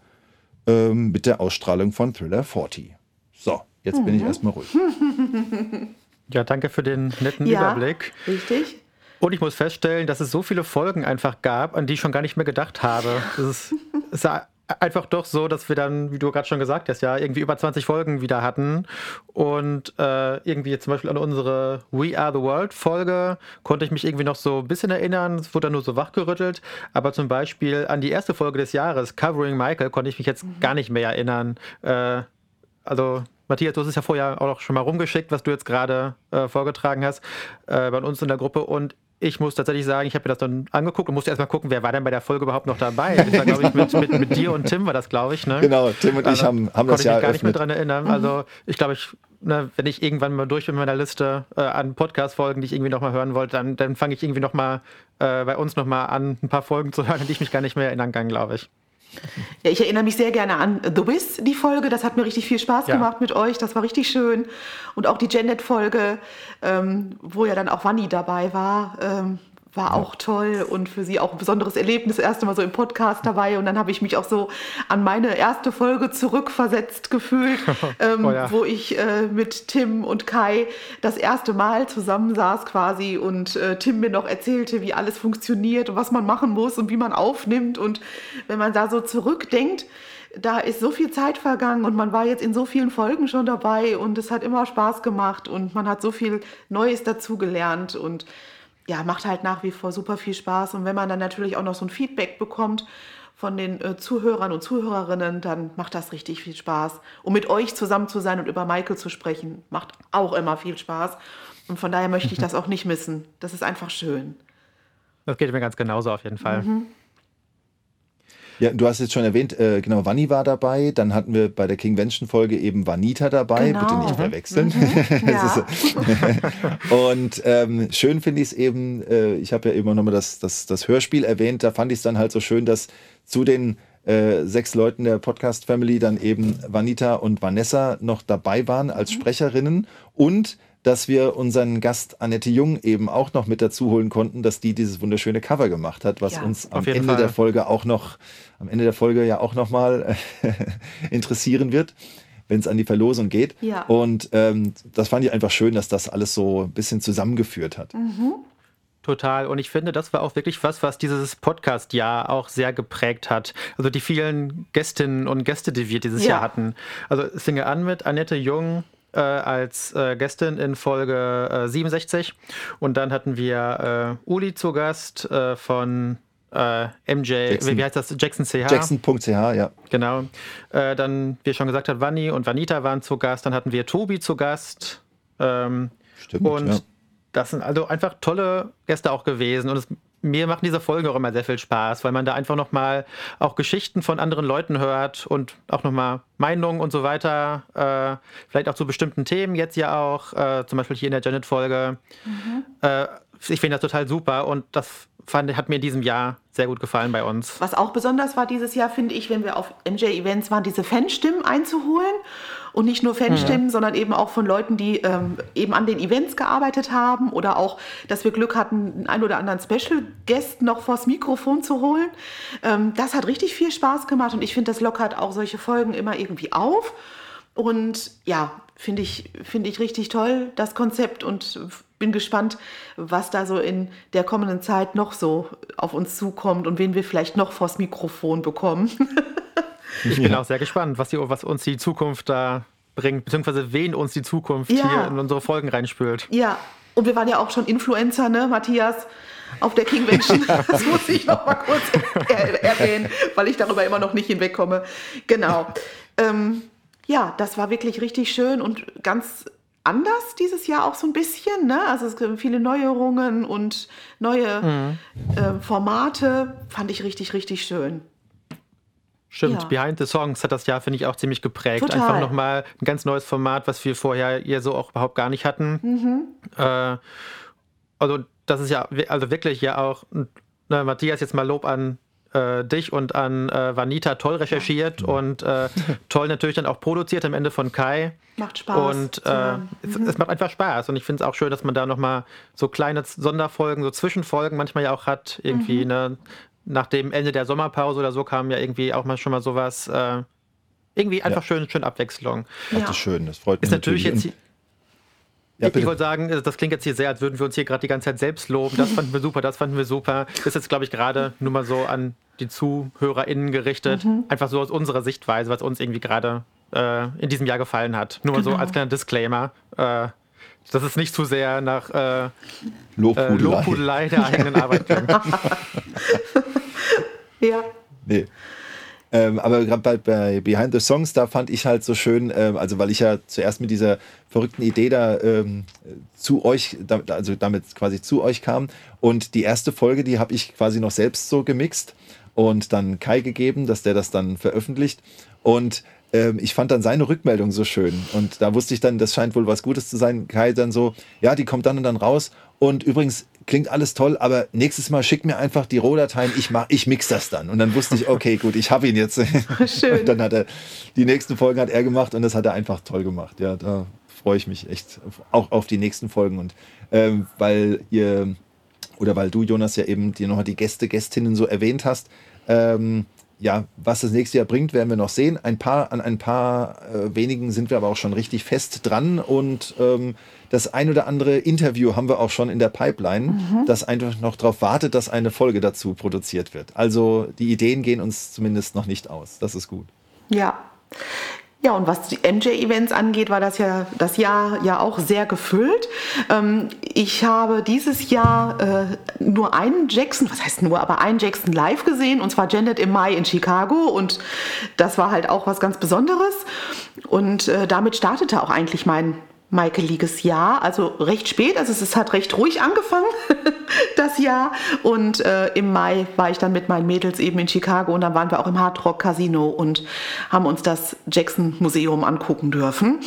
ähm, mit der Ausstrahlung von Thriller 40. So, jetzt mhm. bin ich mhm. erstmal ruhig. Ja, danke für den netten ja, Überblick. Richtig. Und ich muss feststellen, dass es so viele Folgen einfach gab, an die ich schon gar nicht mehr gedacht habe. Das ist, ist einfach doch so, dass wir dann, wie du gerade schon gesagt hast, ja, irgendwie über 20 Folgen wieder hatten. Und äh, irgendwie zum Beispiel an unsere We Are the World Folge konnte ich mich irgendwie noch so ein bisschen erinnern. Es wurde dann nur so wachgerüttelt. Aber zum Beispiel an die erste Folge des Jahres, Covering Michael, konnte ich mich jetzt mhm. gar nicht mehr erinnern. Äh, also Matthias, du hast es ja vorher auch schon mal rumgeschickt, was du jetzt gerade äh, vorgetragen hast äh, bei uns in der Gruppe. Und ich muss tatsächlich sagen, ich habe mir das dann angeguckt und musste erstmal gucken, wer war denn bei der Folge überhaupt noch dabei. Das war, glaube ich, mit, mit, mit, dir und Tim war das, glaube ich. Ne? Genau, Tim und also, ich haben, haben das ja ich mich gar nicht mehr dran erinnern. Also ich glaube, ich, ne, wenn ich irgendwann mal durch bin mit meiner Liste äh, an Podcast-Folgen, die ich irgendwie nochmal hören wollte, dann, dann fange ich irgendwie nochmal äh, bei uns nochmal an, ein paar Folgen zu hören, an die ich mich gar nicht mehr erinnern kann, glaube ich. Ja, ich erinnere mich sehr gerne an The Wiz, die Folge. Das hat mir richtig viel Spaß ja. gemacht mit euch. Das war richtig schön. Und auch die Janet-Folge, ähm, wo ja dann auch Wanni dabei war. Ähm, war ja. auch toll und für sie auch ein besonderes Erlebnis, das erste Mal so im Podcast dabei. Und dann habe ich mich auch so an meine erste Folge zurückversetzt gefühlt, ähm, oh ja. wo ich äh, mit Tim und Kai das erste Mal zusammensaß quasi und äh, Tim mir noch erzählte, wie alles funktioniert und was man machen muss und wie man aufnimmt. Und wenn man da so zurückdenkt, da ist so viel Zeit vergangen und man war jetzt in so vielen Folgen schon dabei und es hat immer Spaß gemacht und man hat so viel Neues dazugelernt und ja, macht halt nach wie vor super viel Spaß. Und wenn man dann natürlich auch noch so ein Feedback bekommt von den äh, Zuhörern und Zuhörerinnen, dann macht das richtig viel Spaß. Und mit euch zusammen zu sein und über Michael zu sprechen, macht auch immer viel Spaß. Und von daher möchte ich das auch nicht missen. Das ist einfach schön. Das geht mir ganz genauso auf jeden Fall. Mhm. Ja, du hast jetzt schon erwähnt, äh, genau, Vanni war dabei. Dann hatten wir bei der King Vention Folge eben Vanita dabei. Genau. Bitte nicht verwechseln. Mhm. Ja. Und ähm, schön finde ich es eben, äh, ich habe ja immer nochmal das, das, das Hörspiel erwähnt, da fand ich es dann halt so schön, dass zu den äh, sechs Leuten der Podcast-Family dann eben Vanita und Vanessa noch dabei waren als Mhm. Sprecherinnen und dass wir unseren Gast Annette Jung eben auch noch mit dazu holen konnten, dass die dieses wunderschöne Cover gemacht hat, was Ja, uns am Ende Fall. der Folge auch noch, am Ende der Folge ja auch noch mal interessieren wird, wenn es an die Verlosung geht. Ja. Und ähm, das fand ich einfach schön, dass das alles so ein bisschen zusammengeführt hat. Total. Und ich finde, das war auch wirklich was, was dieses Podcast-Jahr auch sehr geprägt hat. Also die vielen Gästinnen und Gäste, die wir dieses Ja. Jahr hatten. Also es fing ja an mit Annette Jung äh, als äh, Gästin in Folge äh, 67. Und dann hatten wir äh, Uli zu Gast äh, von äh, MJ, Jackson. wie, heißt das? Jackson CH. Jackson.ch, ja. Genau. Äh, dann, wie schon gesagt hat, Vanni und Vanita waren zu Gast. Dann hatten wir Tobi zu Gast. Ähm, Stimmt, und ja. das sind also einfach tolle Gäste auch gewesen. Und es, mir machen diese Folgen auch immer sehr viel Spaß, weil man da einfach nochmal auch Geschichten von anderen Leuten hört und auch nochmal Meinungen und so weiter. Äh, vielleicht auch zu bestimmten Themen jetzt ja auch, äh, zum Beispiel hier in der Janet-Folge. Äh, ich finde das total super und das fand, hat mir in diesem Jahr sehr gut gefallen bei uns. Was auch besonders war dieses Jahr, finde ich, wenn wir auf MJ-Events waren, diese Fanstimmen einzuholen. Und nicht nur Fanstimmen, sondern eben auch von Leuten, die ähm, eben an den Events gearbeitet haben oder auch, dass wir Glück hatten, einen ein oder anderen Special Guest noch vors Mikrofon zu holen. Ähm, das hat richtig viel Spaß gemacht und ich finde, das lockert auch solche Folgen immer irgendwie auf. Und ja, finde ich, finde ich richtig toll, das Konzept und bin gespannt, was da so in der kommenden Zeit noch so auf uns zukommt und wen wir vielleicht noch vors Mikrofon bekommen. Ich bin auch sehr gespannt, was, die, was uns die Zukunft da bringt, beziehungsweise wen uns die Zukunft Ja. hier in unsere Folgen reinspült. ja, und wir waren ja auch schon Influencer, ne, Matthias? Auf der King Convention. Das muss ich noch mal kurz er erwähnen, weil ich darüber immer noch nicht hinwegkomme. Genau. Ähm, ja, das war wirklich richtig schön und ganz anders dieses Jahr auch so ein bisschen. Ne? Also es gibt viele Neuerungen und neue äh, Formate. Fand ich richtig, richtig schön. Stimmt, Ja. Behind the Songs hat das Jahr, finde ich, auch ziemlich geprägt. Total. Einfach nochmal ein ganz neues Format, was wir vorher hier so auch überhaupt gar nicht hatten. Mhm. Äh, also, das ist ja also wirklich ja auch, ne, Matthias, jetzt mal Lob an äh, dich und an äh, Vanita, toll recherchiert und äh, toll natürlich dann auch produziert am Ende von Kai. Macht Spaß. Und äh, hören. es, es macht einfach Spaß. Und ich finde es auch schön, dass man da nochmal so kleine Sonderfolgen, so Zwischenfolgen manchmal ja auch hat. Irgendwie, Mhm. ne, nach dem Ende der Sommerpause oder so kam ja irgendwie auch mal schon mal sowas. Äh, irgendwie einfach schön, schön Abwechslung. Ach, Ja. das ist schön, das freut mich Ist natürlich jetzt. Und- hier- Ja, ich, wollte sagen, äh, das klingt jetzt hier sehr, als würden wir uns hier gerade die ganze Zeit selbst loben. Das fanden wir super, das fanden wir super. Ist jetzt, glaube ich, gerade nur mal so an die ZuhörerInnen gerichtet. Mhm. Einfach so aus unserer Sichtweise, was uns irgendwie gerade äh, in diesem Jahr gefallen hat. Nur mal so Genau. als kleiner Disclaimer. Äh, dass es nicht zu sehr nach äh, äh, Lobhudelei. Lobhudelei der eigenen Arbeit klingt. Ja. Nee. Ähm, aber gerade bei, bei Behind the Songs, da fand ich halt so schön, ähm, also weil ich ja zuerst mit dieser verrückten Idee da ähm, zu euch, da, also damit quasi zu euch kam. Und die erste Folge, die habe ich quasi noch selbst so gemixt und dann Kai gegeben, dass der das dann veröffentlicht. Und ähm, ich fand dann seine Rückmeldung so schön. Und da wusste ich dann, das scheint wohl was Gutes zu sein. Kai dann so, ja, die kommt dann und dann raus. Und übrigens klingt alles toll, aber nächstes Mal schick mir einfach die Rohdateien, ich mach, ich mix das dann. Und dann wusste ich, okay, gut, ich habe ihn jetzt. Schön. Und dann hat er, die nächsten Folgen hat er gemacht und das hat er einfach toll gemacht. Ja, da freue ich mich echt auch auf die nächsten Folgen. Und ähm, weil ihr, oder weil du, Jonas, ja eben dir nochmal die Gäste, Gästinnen so erwähnt hast, ähm, ja, was das nächste Jahr bringt, werden wir noch sehen. Ein paar, an ein paar äh, wenigen sind wir aber auch schon richtig fest dran und ähm, das ein oder andere Interview haben wir auch schon in der Pipeline, das einfach noch darauf wartet, dass eine Folge dazu produziert wird. Also die Ideen gehen uns zumindest noch nicht aus. Das ist gut. Ja. Ja, und was die MJ-Events angeht, war das ja das Jahr ja auch sehr gefüllt. Ähm, ich habe dieses Jahr äh, nur einen Jackson, was heißt nur, aber einen Jackson live gesehen, und zwar Janet im Mai in Chicago. Und das war halt auch was ganz Besonderes. Und äh, damit startete auch eigentlich mein Michaeliges Jahr, also recht spät, also es hat recht ruhig angefangen, das Jahr. Und äh, im Mai war ich dann mit meinen Mädels eben in Chicago und dann waren wir auch im Hard Rock Casino und haben uns das Jackson Museum angucken dürfen.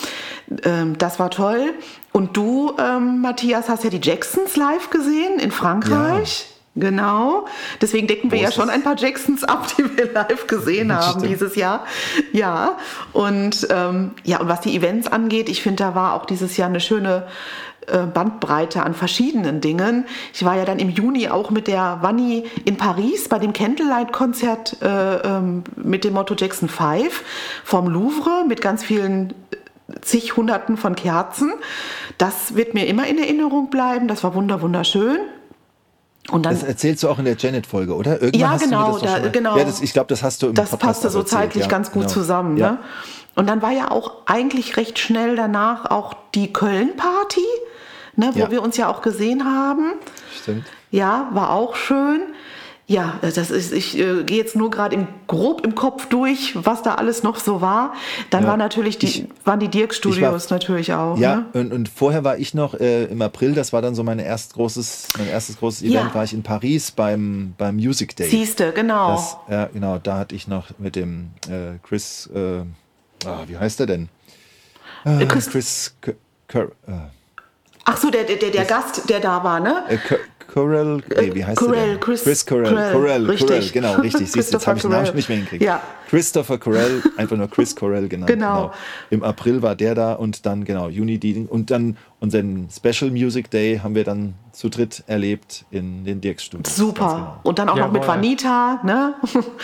Ähm, das war toll. Und du, ähm, Matthias, hast ja die Jacksons live gesehen in Frankreich. Ja. Genau. Deswegen decken wir ja schon ein paar Jacksons ab, die wir live gesehen haben dieses Jahr. Ja. Und ähm, ja, und was die Events angeht, ich finde, da war auch dieses Jahr eine schöne äh, Bandbreite an verschiedenen Dingen. Ich war ja dann im Juni auch mit der Vanni in Paris bei dem Candlelight-Konzert äh, ähm, mit dem Motto Jackson 5 vom Louvre mit ganz vielen äh, zig Hunderten von Kerzen. Das wird mir immer in Erinnerung bleiben. Das war wunder wunderschön. Und dann, das erzählst du auch in der Janet-Folge, oder? Irgendwann ja, genau. Da, genau. Ja, das, ich glaube, das hast du im Das Podcast passte so erzählt, zeitlich ja, ganz gut genau. zusammen. Ja. Ne? Und dann war ja auch eigentlich recht schnell danach auch die Köln-Party, ne, wo ja. wir uns ja auch gesehen haben. Stimmt. Ja, war auch schön. Ja, das ist, ich äh, gehe jetzt nur gerade grob im Kopf durch, was da alles noch so war. Dann ja, war natürlich die, ich, waren die Dirk Studios war, natürlich auch. Ja, ne? und, und vorher war ich noch äh, im April, das war dann so mein, erst großes, mein erstes großes Event, ja. war ich in Paris beim, beim Music Day. Siehste, genau. Das, ja, genau, da hatte ich noch mit dem äh, Chris, äh, ah, wie heißt er denn? Äh, Chris, Chris Cur, Ach so, der, der, der Gast, der da war, ne? Corell, nee, wie heißt Corell, der Chris, Chris Corell, Corell, Corell, richtig. Corell genau, richtig. Siehst jetzt habe ich den Namen nicht mehr hingekriegt. Ja. Christopher Corell, einfach nur Chris Corell genannt. Genau. genau. Im April war der da und dann, genau, Juni die, und dann unseren Special Music Day haben wir dann zu dritt erlebt in den Dirks Studios. Super. Genau. Und dann auch ja, noch mit Vanita, ne?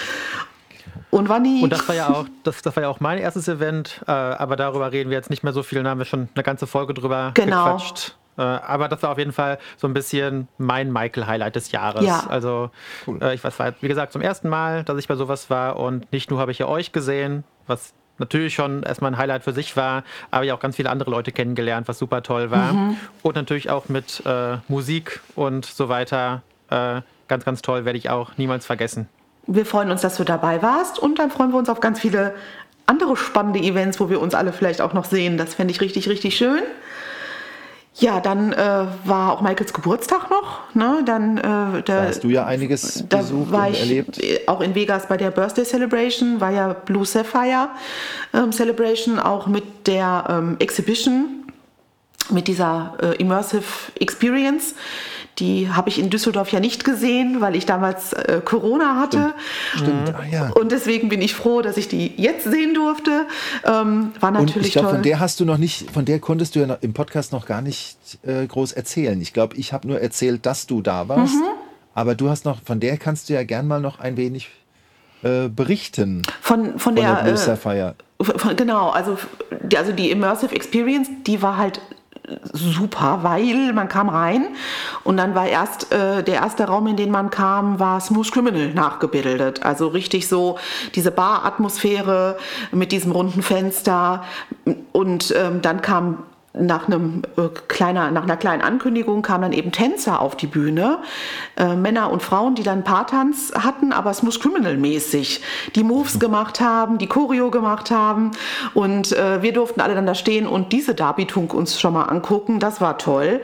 Und Vanni. Und das war ja auch, das, das war ja auch mein erstes Event, äh, aber darüber reden wir jetzt nicht mehr so viel, da haben wir schon eine ganze Folge drüber genau. gequatscht. Äh, aber das war auf jeden Fall so ein bisschen mein Michael-Highlight des Jahres. Ja. Also, cool. äh, ich weiß, war, wie gesagt, zum ersten Mal, dass ich bei sowas war und nicht nur habe ich ja euch gesehen, was natürlich schon erstmal ein Highlight für sich war, aber ja auch ganz viele andere Leute kennengelernt, was super toll war. Mhm. Und natürlich auch mit äh, Musik und so weiter. Äh, ganz, ganz toll, werde ich auch niemals vergessen. Wir freuen uns, dass du dabei warst und dann freuen wir uns auf ganz viele andere spannende Events, wo wir uns alle vielleicht auch noch sehen. Das fände ich richtig, richtig schön. Ja, dann äh, war auch Michaels Geburtstag noch. Ne? Dann, äh, da, hast du ja einiges besucht und erlebt. Auch in Vegas bei der Birthday Celebration, war ja Blue Sapphire ähm, Celebration, auch mit der ähm, Exhibition, mit dieser äh, Immersive Experience die habe ich in Düsseldorf ja nicht gesehen, weil ich damals äh, Corona hatte. Stimmt. Stimmt. Ah, ja. Und deswegen bin ich froh, dass ich die jetzt sehen durfte. Ähm, war natürlich Und ich glaube, von der hast du noch nicht, von der konntest du ja im Podcast noch gar nicht äh, groß erzählen. Ich glaube, ich habe nur erzählt, dass du da warst. Mhm. Aber du hast noch, von der kannst du ja gern mal noch ein wenig äh, berichten. Von, von, von der, der Sapphire. Von, genau, also die, also die Immersive Experience, die war halt super, weil man kam rein und dann war erst äh, der erste Raum, in den man kam, war Smooth Criminal nachgebildet. Also richtig so diese Bar-Atmosphäre mit diesem runden Fenster und ähm, dann kam nach, einem, äh, kleiner, nach einer kleinen Ankündigung kamen dann eben Tänzer auf die Bühne, äh, Männer und Frauen, die dann Paartanz hatten, aber Smooth Criminal mäßig, die Moves gemacht haben, die Choreo gemacht haben. Und äh, wir durften alle dann da stehen und diese Darbietung uns schon mal angucken, das war toll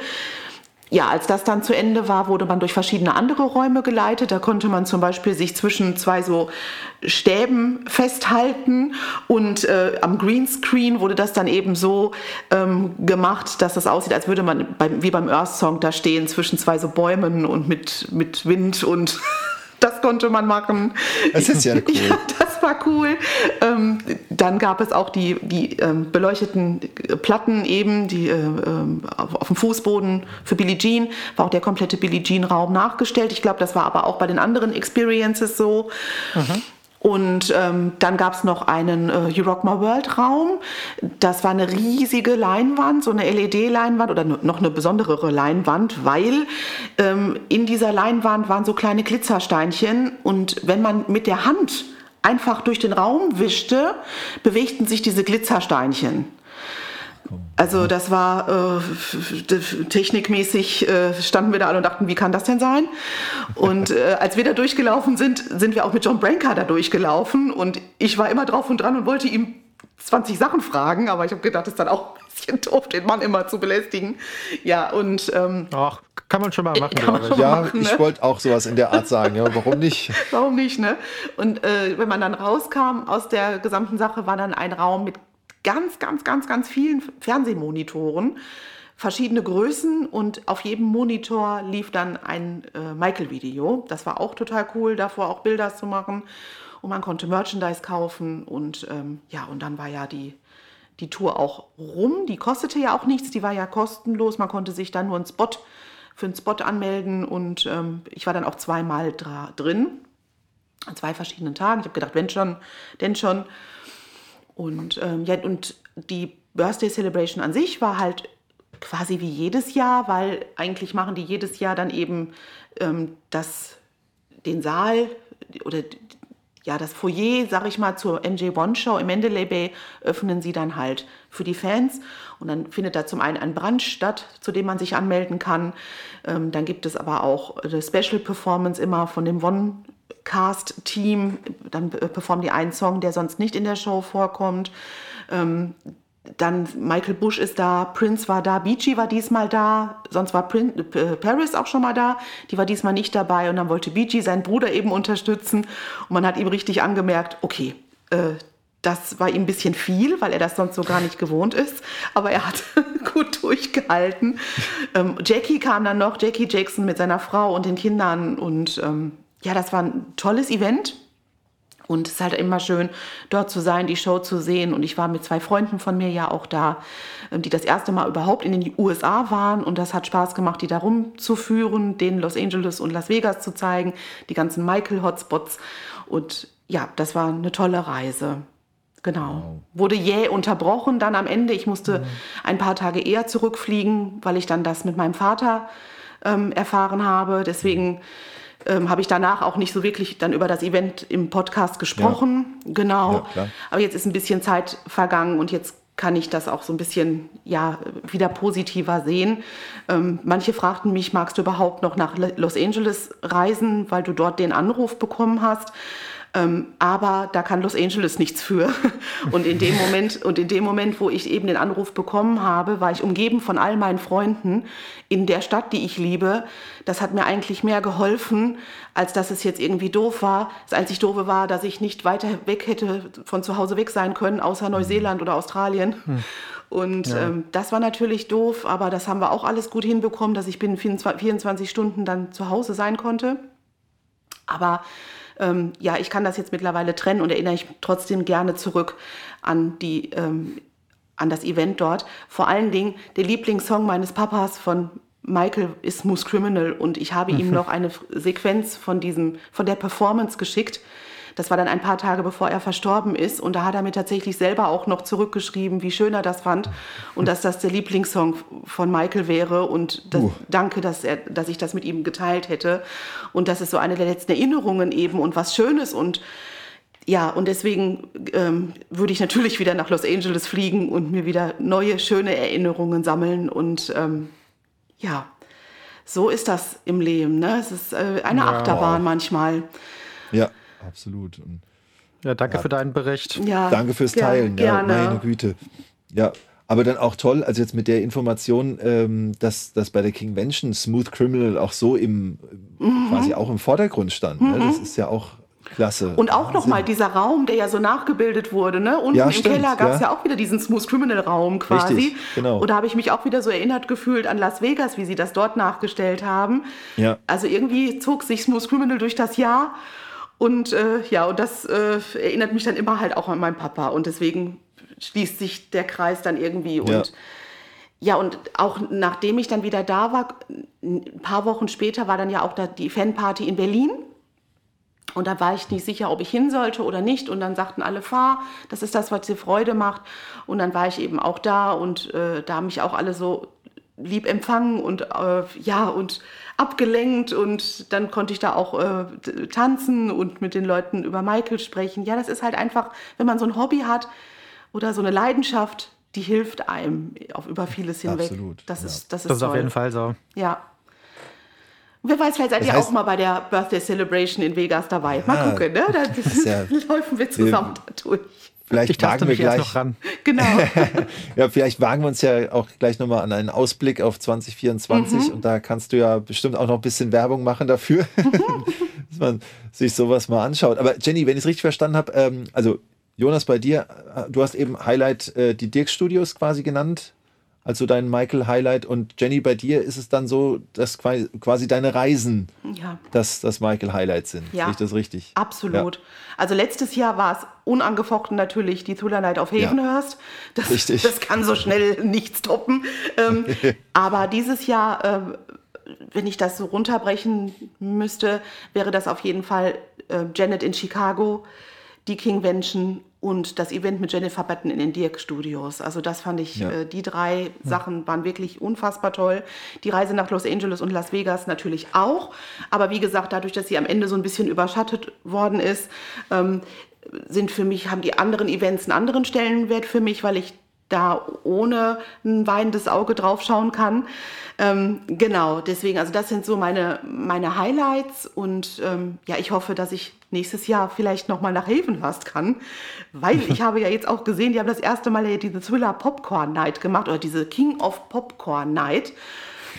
ja, als das dann zu Ende war, wurde man durch verschiedene andere Räume geleitet. Da konnte man zum Beispiel sich zwischen zwei so Stäben festhalten und äh, am Greenscreen wurde das dann eben so ähm, gemacht, dass das aussieht, als würde man beim, wie beim Earth Song da stehen zwischen zwei so Bäumen und mit, mit Wind und das konnte man machen. Das ist ja cool. Ja, das war cool. Ähm, dann gab es auch die, die ähm, beleuchteten Platten eben, die äh, ähm, auf, auf, dem Fußboden für Billie Jean, war auch der komplette Billie Jean Raum nachgestellt. Ich glaube, das war aber auch bei den anderen Experiences so. Mhm. Und ähm, dann gab es noch einen äh, You Rock My World Raum. Das war eine riesige Leinwand, so eine LED-Leinwand oder noch eine besondere Leinwand, weil ähm, in dieser Leinwand waren so kleine Glitzersteinchen und wenn man mit der Hand einfach durch den Raum wischte, bewegten sich diese Glitzersteinchen. Also das war äh, technikmäßig, äh, standen wir da alle und dachten, wie kann das denn sein? Und äh, als wir da durchgelaufen sind, sind wir auch mit John Branca da durchgelaufen und ich war immer drauf und dran und wollte ihm 20 Sachen fragen, aber ich habe gedacht, das ist dann auch ein bisschen doof, den Mann immer zu belästigen. Ja, und. Ähm, Ach, kann man schon mal machen, Kann man glaube ich. schon Ja, machen, ich ne? wollte auch sowas in der Art sagen. Ja, warum nicht? Warum nicht, ne? Und äh, wenn man dann rauskam aus der gesamten Sache, war dann ein Raum mit ganz, ganz, ganz, ganz vielen Fernsehmonitoren, verschiedene Größen und auf jedem Monitor lief dann ein äh, Michael-Video. Das war auch total cool, davor auch Bilder zu machen. Und man konnte Merchandise kaufen und ähm, ja, und dann war ja die, die Tour auch rum. Die kostete ja auch nichts, die war ja kostenlos. Man konnte sich dann nur einen Spot für einen Spot anmelden und ähm, ich war dann auch zweimal drin an zwei verschiedenen Tagen. Ich habe gedacht, wenn schon, denn schon. Und, ähm, ja, und die Birthday Celebration an sich war halt quasi wie jedes Jahr, weil eigentlich machen die jedes Jahr dann eben ähm, das, den Saal oder ja, das Foyer, sag ich mal, zur MJ1-Show im Mendeley Bay öffnen sie dann halt für die Fans. Und dann findet da zum einen ein Brunch statt, zu dem man sich anmelden kann. Ähm, dann gibt es aber auch eine Special Performance immer von dem One-Cast-Team. Dann äh, performen die einen Song, der sonst nicht in der Show vorkommt. Ähm, dann Michael Bush ist da, Prince war da, Beachy war diesmal da, sonst war Prin äh, Paris auch schon mal da, die war diesmal nicht dabei und dann wollte Beachy seinen Bruder eben unterstützen und man hat ihm richtig angemerkt, okay, äh, das war ihm ein bisschen viel, weil er das sonst so gar nicht gewohnt ist, aber er hat gut durchgehalten. Ähm, Jackie kam dann noch, Jackie Jackson mit seiner Frau und den Kindern und ähm, ja, das war ein tolles Event. Und es ist halt immer schön, dort zu sein, die Show zu sehen. Und ich war mit zwei Freunden von mir ja auch da, ähm, die das erste Mal überhaupt in den USA waren. Und das hat Spaß gemacht, die da rumzuführen, denen Los Angeles und Las Vegas zu zeigen, die ganzen Michael-Hotspots. Und ja, das war eine tolle Reise. Genau. Wurde jäh unterbrochen dann am Ende. Ich musste ein paar Tage eher zurückfliegen, weil ich dann das mit meinem Vater ähm, erfahren habe. Deswegen ähm, habe ich danach auch nicht so wirklich dann über das Event im Podcast gesprochen. Genau. Ja. Aber jetzt ist ein bisschen Zeit vergangen und jetzt kann ich das auch so ein bisschen ja wieder positiver sehen. Ähm, manche fragten mich, magst du überhaupt noch nach Los Angeles reisen, weil du dort den Anruf bekommen hast? Ähm, aber da kann Los Angeles nichts für. Und in dem Moment, und in dem Moment, wo ich eben den Anruf bekommen habe, war ich umgeben von all meinen Freunden in der Stadt, die ich liebe. Das hat mir eigentlich mehr geholfen, als dass es jetzt irgendwie doof war. Das einzig Doofe war, dass ich nicht weiter weg hätte von zu Hause weg sein können, außer Neuseeland oder Australien. Und ähm, das war natürlich doof, aber das haben wir auch alles gut hinbekommen, dass ich binnen 24 24 Stunden dann zu Hause sein konnte. Aber ähm, ja, ich kann das jetzt mittlerweile trennen und erinnere ich trotzdem gerne zurück an die ähm, an das Event dort. Vor allen Dingen der Lieblingssong meines Papas von Michael ist Smooth Criminal und ich habe ihm noch eine Sequenz von diesem von der Performance geschickt. Das war dann ein paar Tage bevor er verstorben ist und da hat er mir tatsächlich selber auch noch zurückgeschrieben, wie schön er das fand und dass das der Lieblingssong von Michael wäre und das, Uh. danke, dass er, dass ich das mit ihm geteilt hätte und das ist so eine der letzten Erinnerungen eben und was Schönes und ja, und deswegen ähm, würde ich natürlich wieder nach Los Angeles fliegen und mir wieder neue, schöne Erinnerungen sammeln. Und ähm, ja, so ist das im Leben. Ne? Es ist äh, eine Achterbahn manchmal. Ja, absolut. Und Ja, danke für deinen Bericht. Ja, danke fürs ger- Teilen. Ja, Gerne. meine Güte. Ja, aber dann auch toll, also jetzt mit der Information, ähm, dass, dass bei der Kingvention Smooth Criminal auch so im Mhm. quasi auch im Vordergrund stand. Ne? Das ist ja auch klasse. Und auch nochmal dieser Raum, der ja so nachgebildet wurde. Ne? Unten Ja, im stimmt, Keller gab es ja. ja. auch wieder diesen Smooth Criminal Raum quasi. Richtig, genau. Und da habe ich mich auch wieder so erinnert gefühlt an Las Vegas, wie sie das dort nachgestellt haben. Ja. Also irgendwie zog sich Smooth Criminal durch das Jahr. Und äh, ja, und das äh, erinnert mich dann immer halt auch an meinen Papa. Und deswegen schließt sich der Kreis dann irgendwie. Und Ja. ja, und auch nachdem ich dann wieder da war, ein paar Wochen später war dann ja auch da die Fanparty in Berlin. Und da war ich nicht sicher, ob ich hin sollte oder nicht. Und dann sagten alle, fahr, das ist das, was dir Freude macht. Und dann war ich eben auch da und äh, da haben mich auch alle so lieb empfangen und äh, ja und abgelenkt und dann konnte ich da auch äh, tanzen und mit den Leuten über Michael sprechen. Ja, das ist halt einfach, wenn man so ein Hobby hat oder so eine Leidenschaft, die hilft einem auf über vieles hinweg. Absolut, Das ja. ist das ist Das ist auf jeden Fall so. Ja. Und wer weiß, vielleicht seid Das ihr auch mal bei der Birthday Celebration in Vegas dabei. Mal Ah, gucken, ne? Da ja- laufen wir zusammen da durch. Vielleicht Ich taste wagen wir mich gleich. noch ran. Genau. Ja, vielleicht wagen wir uns ja auch gleich nochmal an einen Ausblick auf 2024 und da kannst du ja bestimmt auch noch ein bisschen Werbung machen dafür, dass man sich sowas mal anschaut. Aber Jenny, wenn ich es richtig verstanden habe, ähm, also Jonas, bei dir, äh, du hast eben Highlight äh, die Dirk Studios quasi genannt, also dein Michael Highlight und Jenny, bei dir ist es dann so, dass quasi, deine Reisen ja. das, das Michael Highlight sind. Ja. Sehe ich das richtig? Absolut. Also letztes Jahr war es unangefochten natürlich die Thriller Night auf Havenhurst. Das, Richtig. das kann so schnell nichts toppen. Ähm, aber dieses Jahr, ähm, wenn ich das so runterbrechen müsste, wäre das auf jeden Fall äh, Janet in Chicago, die Kingvention und das Event mit Jennifer Batten in den Dirk Studios. Also das fand ich, Ja. äh, die drei Sachen waren wirklich unfassbar toll. Die Reise nach Los Angeles und Las Vegas natürlich auch. Aber wie gesagt, dadurch, dass sie am Ende so ein bisschen überschattet worden ist, ähm, sind für mich, haben die anderen Events einen anderen Stellenwert für mich, weil ich da ohne ein weinendes Auge draufschauen kann. Ähm, genau, deswegen, also das sind so meine, meine Highlights und ähm, ja, ich hoffe, dass ich nächstes Jahr vielleicht nochmal nach Havenhurst kann, weil ich habe ja jetzt auch gesehen, die haben das erste Mal ja diese Thriller Popcorn Night gemacht oder diese King of Popcorn Night.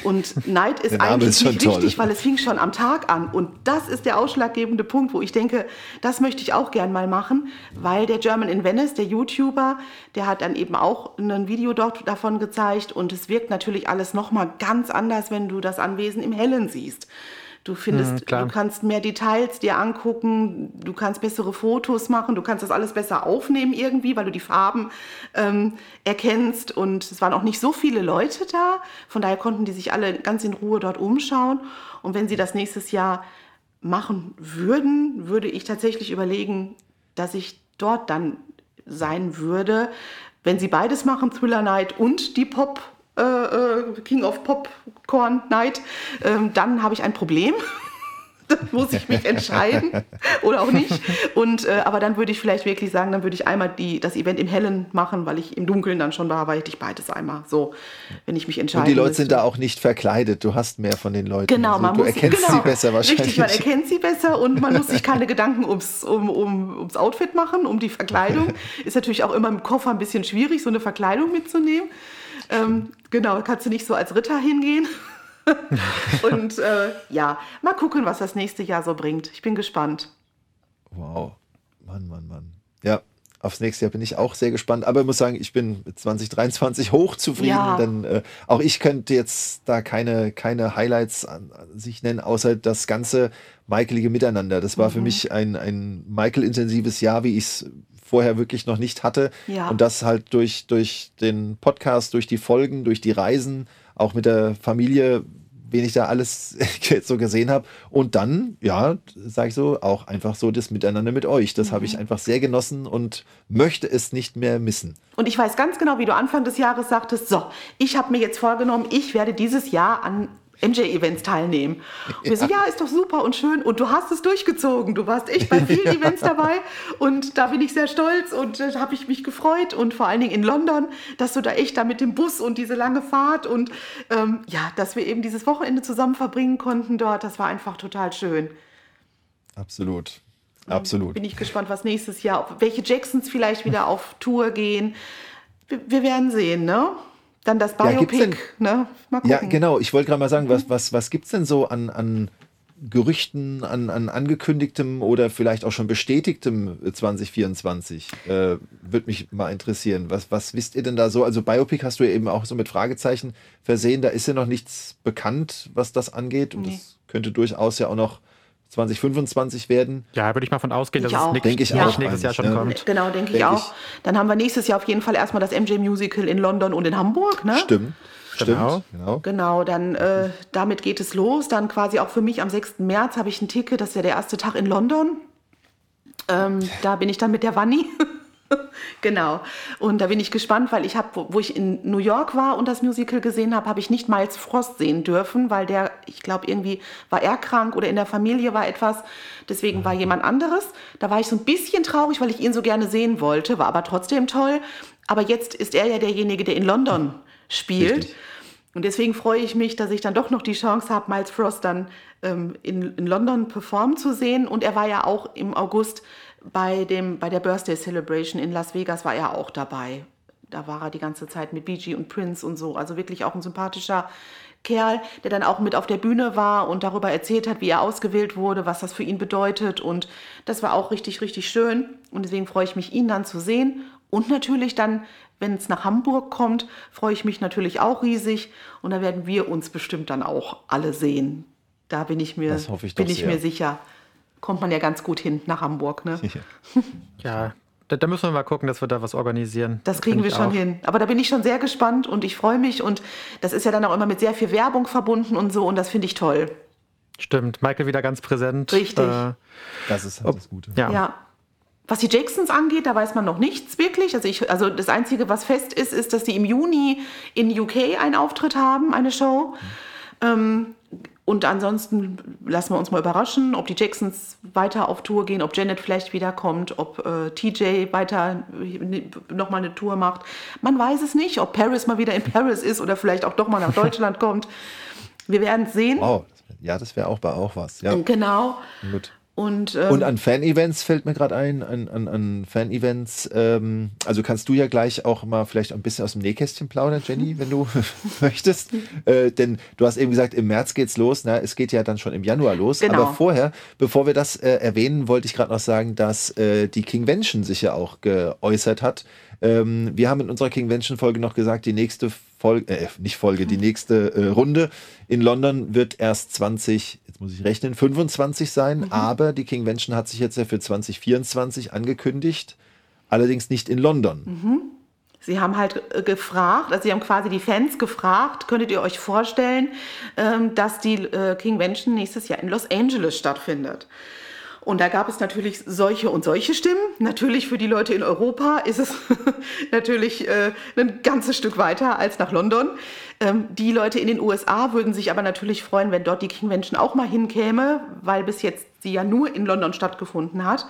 Und Night ist eigentlich ist nicht toll. wichtig, weil es fing schon am Tag an. Und das ist der ausschlaggebende Punkt, wo ich denke, das möchte ich auch gern mal machen, weil der German in Venice, der YouTuber, der hat dann eben auch ein Video dort davon gezeigt. Und es wirkt natürlich alles nochmal ganz anders, wenn du das Anwesen im Hellen siehst. Du findest, Mhm, du kannst mehr Details dir angucken, du kannst bessere Fotos machen, du kannst das alles besser aufnehmen irgendwie, weil du die Farben ähm, erkennst. Und es waren auch nicht so viele Leute da, von daher konnten die sich alle ganz in Ruhe dort umschauen. Und wenn sie das nächstes Jahr machen würden, würde ich tatsächlich überlegen, dass ich dort dann sein würde. Wenn sie beides machen, Thriller Night und die Pop, äh, äh, King of Popcorn Night, ähm, dann habe ich ein Problem. dann muss ich mich entscheiden oder auch nicht. Und, äh, aber dann würde ich vielleicht wirklich sagen, dann würde ich einmal die, das Event im Hellen machen, weil ich im Dunkeln dann schon war, weil ich beides einmal so, wenn ich mich entscheide. Und die Leute sind da auch nicht verkleidet. Du hast mehr von den Leuten. Genau, Also man du muss erkennst genau, sie besser wahrscheinlich. Richtig, man erkennt sie besser und man muss sich keine Gedanken ums, um, um, ums Outfit machen, um die Verkleidung. Ist natürlich auch immer im Koffer ein bisschen schwierig, so eine Verkleidung mitzunehmen. Ähm, genau, kannst du nicht so als Ritter hingehen. und äh, ja, mal gucken, was das nächste Jahr so bringt. Ich bin gespannt. Wow. Mann, Mann, Mann. Ja, aufs nächste Jahr bin ich auch sehr gespannt. Aber ich muss sagen, ich bin mit 2023 hochzufrieden, Ja. denn äh, auch ich könnte jetzt da keine, keine Highlights an, an sich nennen, außer das ganze Michaelige Miteinander. Das war Mhm. für mich ein, ein Michael-intensives Jahr, wie ich es vorher wirklich noch nicht hatte. Ja. Und das halt durch, durch den Podcast, durch die Folgen, durch die Reisen, auch mit der Familie, wen ich da alles so gesehen habe. Und dann, ja, sage ich so, auch einfach so das Miteinander mit euch. Das habe ich einfach sehr genossen und möchte es nicht mehr missen. Und ich weiß ganz genau, wie du Anfang des Jahres sagtest, so, ich habe mir jetzt vorgenommen, ich werde dieses Jahr an MJ-Events teilnehmen. Und wir so, ja, ist doch super und schön. Und du hast es durchgezogen. Du warst echt bei vielen Events dabei. Und da bin ich sehr stolz und äh, habe ich mich gefreut. Und vor allen Dingen in London, dass du da echt da mit dem Bus und diese lange Fahrt und ähm, ja, dass wir eben dieses Wochenende zusammen verbringen konnten dort. Das war einfach total schön. Absolut. Absolut. Bin ich gespannt, was nächstes Jahr, welche Jacksons vielleicht wieder auf Tour gehen. Wir, wir werden sehen, ne? Dann das Ja, gibt's Biopic, ne? Mal gucken. Ja, genau. Ich wollte gerade mal sagen, was, was, was gibt es denn so an, an Gerüchten, an, an angekündigtem oder vielleicht auch schon bestätigtem 2024? Äh, Würde mich mal interessieren. Was, was wisst ihr denn da so? Also Biopic hast du ja eben auch so mit Fragezeichen versehen. Da ist ja noch nichts bekannt, was das angeht. Und Nee. das könnte durchaus ja auch noch 2025 werden. Ja, würde ich mal von ausgehen, Ich dass auch. es ich nicht auch nächstes Jahr schon ne? kommt. Genau, denke ich Denk auch. Dann haben wir nächstes Jahr auf jeden Fall erstmal das MJ Musical in London und in Hamburg, ne? Stimmt. Genau. Stimmt. Genau. Genau, dann äh, damit geht es los. Dann quasi auch für mich am 6. März habe ich ein Ticket, das ist ja der erste Tag in London. Ähm, da bin ich dann mit der Wanni. genau. Und da bin ich gespannt, weil ich habe, wo, wo ich in New York war und das Musical gesehen habe, habe ich nicht Miles Frost sehen dürfen, weil der, ich glaube, irgendwie war er krank oder in der Familie war etwas. Deswegen war jemand anderes. Da war ich so ein bisschen traurig, weil ich ihn so gerne sehen wollte, war aber trotzdem toll. Aber jetzt ist er ja derjenige, der in London spielt. Richtig. Und deswegen freue ich mich, dass ich dann doch noch die Chance habe, Miles Frost dann ähm, in, in London performen zu sehen. Und er war ja auch im August bei, dem, bei der Birthday Celebration in Las Vegas war er auch dabei. Da war er die ganze Zeit mit BG und Prince und so. Also wirklich auch ein sympathischer Kerl, der dann auch mit auf der Bühne war und darüber erzählt hat, wie er ausgewählt wurde, was das für ihn bedeutet. Und das war auch richtig, richtig schön. Und deswegen freue ich mich, ihn dann zu sehen. Und natürlich dann, wenn es nach Hamburg kommt, freue ich mich natürlich auch riesig. Und da werden wir uns bestimmt dann auch alle sehen. Da bin ich mir, Das hoffe ich bin ich sehr. mir sicher. Kommt man ja ganz gut hin nach Hamburg. Ne? Ja, da, da müssen wir mal gucken, dass wir da was organisieren. Das kriegen Finde wir schon auch. hin. Aber da bin ich schon sehr gespannt und ich freue mich. Und das ist ja dann auch immer mit sehr viel Werbung verbunden und so. Und das finde ich toll. Stimmt, Michael wieder ganz präsent. Richtig. Äh, Das ist halt das Gute. ja. Ja. Was die Jacksons angeht, da weiß man noch nichts wirklich. Also, ich, also das Einzige, was fest ist, ist, dass die im Juni in UK einen Auftritt haben, eine Show. Ähm, und ansonsten lassen wir uns mal überraschen, ob die Jacksons weiter auf Tour gehen, ob Janet vielleicht wiederkommt, ob äh, TJ weiter nochmal eine Tour macht. Man weiß es nicht, ob Paris mal wieder in Paris ist oder vielleicht auch doch mal nach Deutschland kommt. Wir werden es sehen. Wow. Ja, das wäre auch, auch was. Ja, Genau. gut. Und, ähm, Und an Fan-Events fällt mir gerade ein, an, an, an Fan-Events, ähm, also kannst du ja gleich auch mal vielleicht ein bisschen aus dem Nähkästchen plaudern, Jenny, wenn du möchtest. Äh, denn du hast eben gesagt, im März geht's los, na, es geht ja dann schon im Januar los. Genau. Aber vorher, bevor wir das äh, erwähnen, wollte ich gerade noch sagen, dass äh, die Kingvention sich ja auch geäußert hat. Ähm, wir haben in unserer Kingvention-Folge noch gesagt, die nächste Folge, äh, nicht Folge, die nächste äh, Runde in London wird erst 20, jetzt muss ich rechnen, 25 sein, aber die Kingvention hat sich jetzt ja für 2024 angekündigt, allerdings nicht in London. Sie haben halt äh, gefragt, also Sie haben quasi die Fans gefragt, könntet ihr euch vorstellen, ähm, dass die äh, Kingvention nächstes Jahr in Los Angeles stattfindet? Und da gab es natürlich solche und solche Stimmen. Natürlich für die Leute in Europa ist es natürlich äh, ein ganzes Stück weiter als nach London. Ähm, die Leute in den USA würden sich aber natürlich freuen, wenn dort die Kingvention auch mal hinkäme, weil bis jetzt sie ja nur in London stattgefunden hat.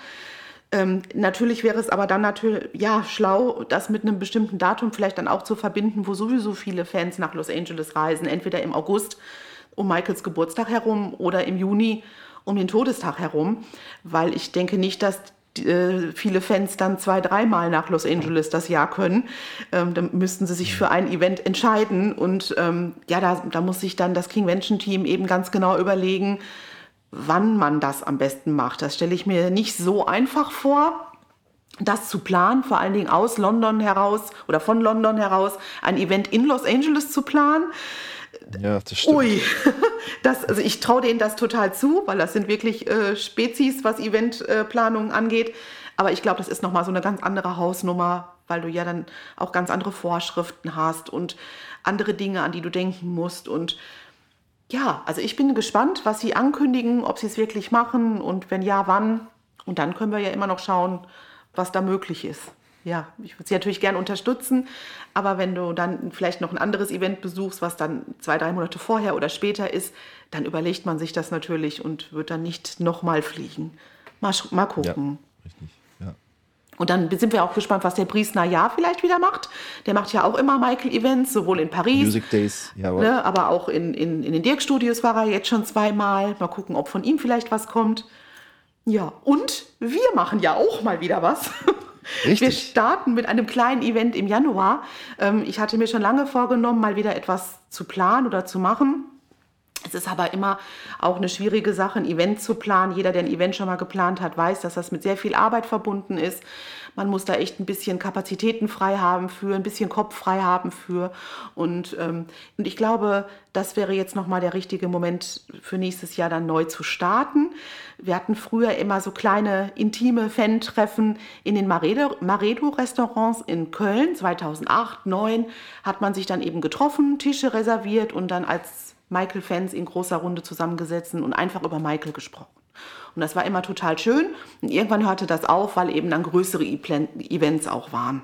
Ähm, natürlich wäre es aber dann natürlich ja schlau, das mit einem bestimmten Datum vielleicht dann auch zu verbinden, wo sowieso viele Fans nach Los Angeles reisen, entweder im August um Michaels Geburtstag herum oder im Juni um den Todestag herum, weil ich denke nicht, dass äh, viele Fans dann zwei, dreimal nach Los Angeles das Jahr können. Ähm, dann müssten sie sich für ein Event entscheiden und ähm, ja, da, da muss sich dann das Kingvention-Team eben ganz genau überlegen, wann man das am besten macht. Das stelle ich mir nicht so einfach vor, das zu planen, vor allen Dingen aus London heraus oder von London heraus ein Event in Los Angeles zu planen. Ja, das stimmt. Ui, das, also ich traue denen das total zu, weil das sind wirklich äh, Spezies, was Eventplanung angeht. Aber ich glaube, das ist nochmal so eine ganz andere Hausnummer, weil du ja dann auch ganz andere Vorschriften hast und andere Dinge, an die du denken musst. Und ja, also ich bin gespannt, was sie ankündigen, ob sie es wirklich machen und wenn ja, wann. Und dann können wir ja immer noch schauen, was da möglich ist. Ja, ich würde sie natürlich gerne unterstützen, aber wenn du dann vielleicht noch ein anderes Event besuchst, was dann zwei, drei Monate vorher oder später ist, dann überlegt man sich das natürlich und wird dann nicht nochmal fliegen. Mal, mal Ja, gucken. richtig. Ja. Und dann sind wir auch gespannt, was der Priestner ja vielleicht wieder macht. Der macht ja auch immer Michael-Events, sowohl in Paris, Music Days, jawohl. ne, aber auch in, in, in den Dirk-Studios war er jetzt schon zweimal. Mal gucken, ob von ihm vielleicht was kommt. Ja, und wir machen ja auch mal wieder was. Richtig. Wir starten mit einem kleinen Event im Januar. Ähm, ich hatte mir schon lange vorgenommen, mal wieder etwas zu planen oder zu machen. Es ist aber immer auch eine schwierige Sache, ein Event zu planen. Jeder, der ein Event schon mal geplant hat, weiß, dass das mit sehr viel Arbeit verbunden ist. Man muss da echt ein bisschen Kapazitäten frei haben für, ein bisschen Kopf frei haben für. Und, ähm, und ich glaube, das wäre jetzt nochmal der richtige Moment für nächstes Jahr dann neu zu starten. Wir hatten früher immer so kleine intime Fan-Treffen in den Maredo- Maredo-Restaurants in Köln. 2008, 2009 hat man sich dann eben getroffen, Tische reserviert und dann als Michael-Fans in großer Runde zusammengesetzt und einfach über Michael gesprochen. Und das war immer total schön. Und irgendwann hörte das auf, weil eben dann größere Events auch waren.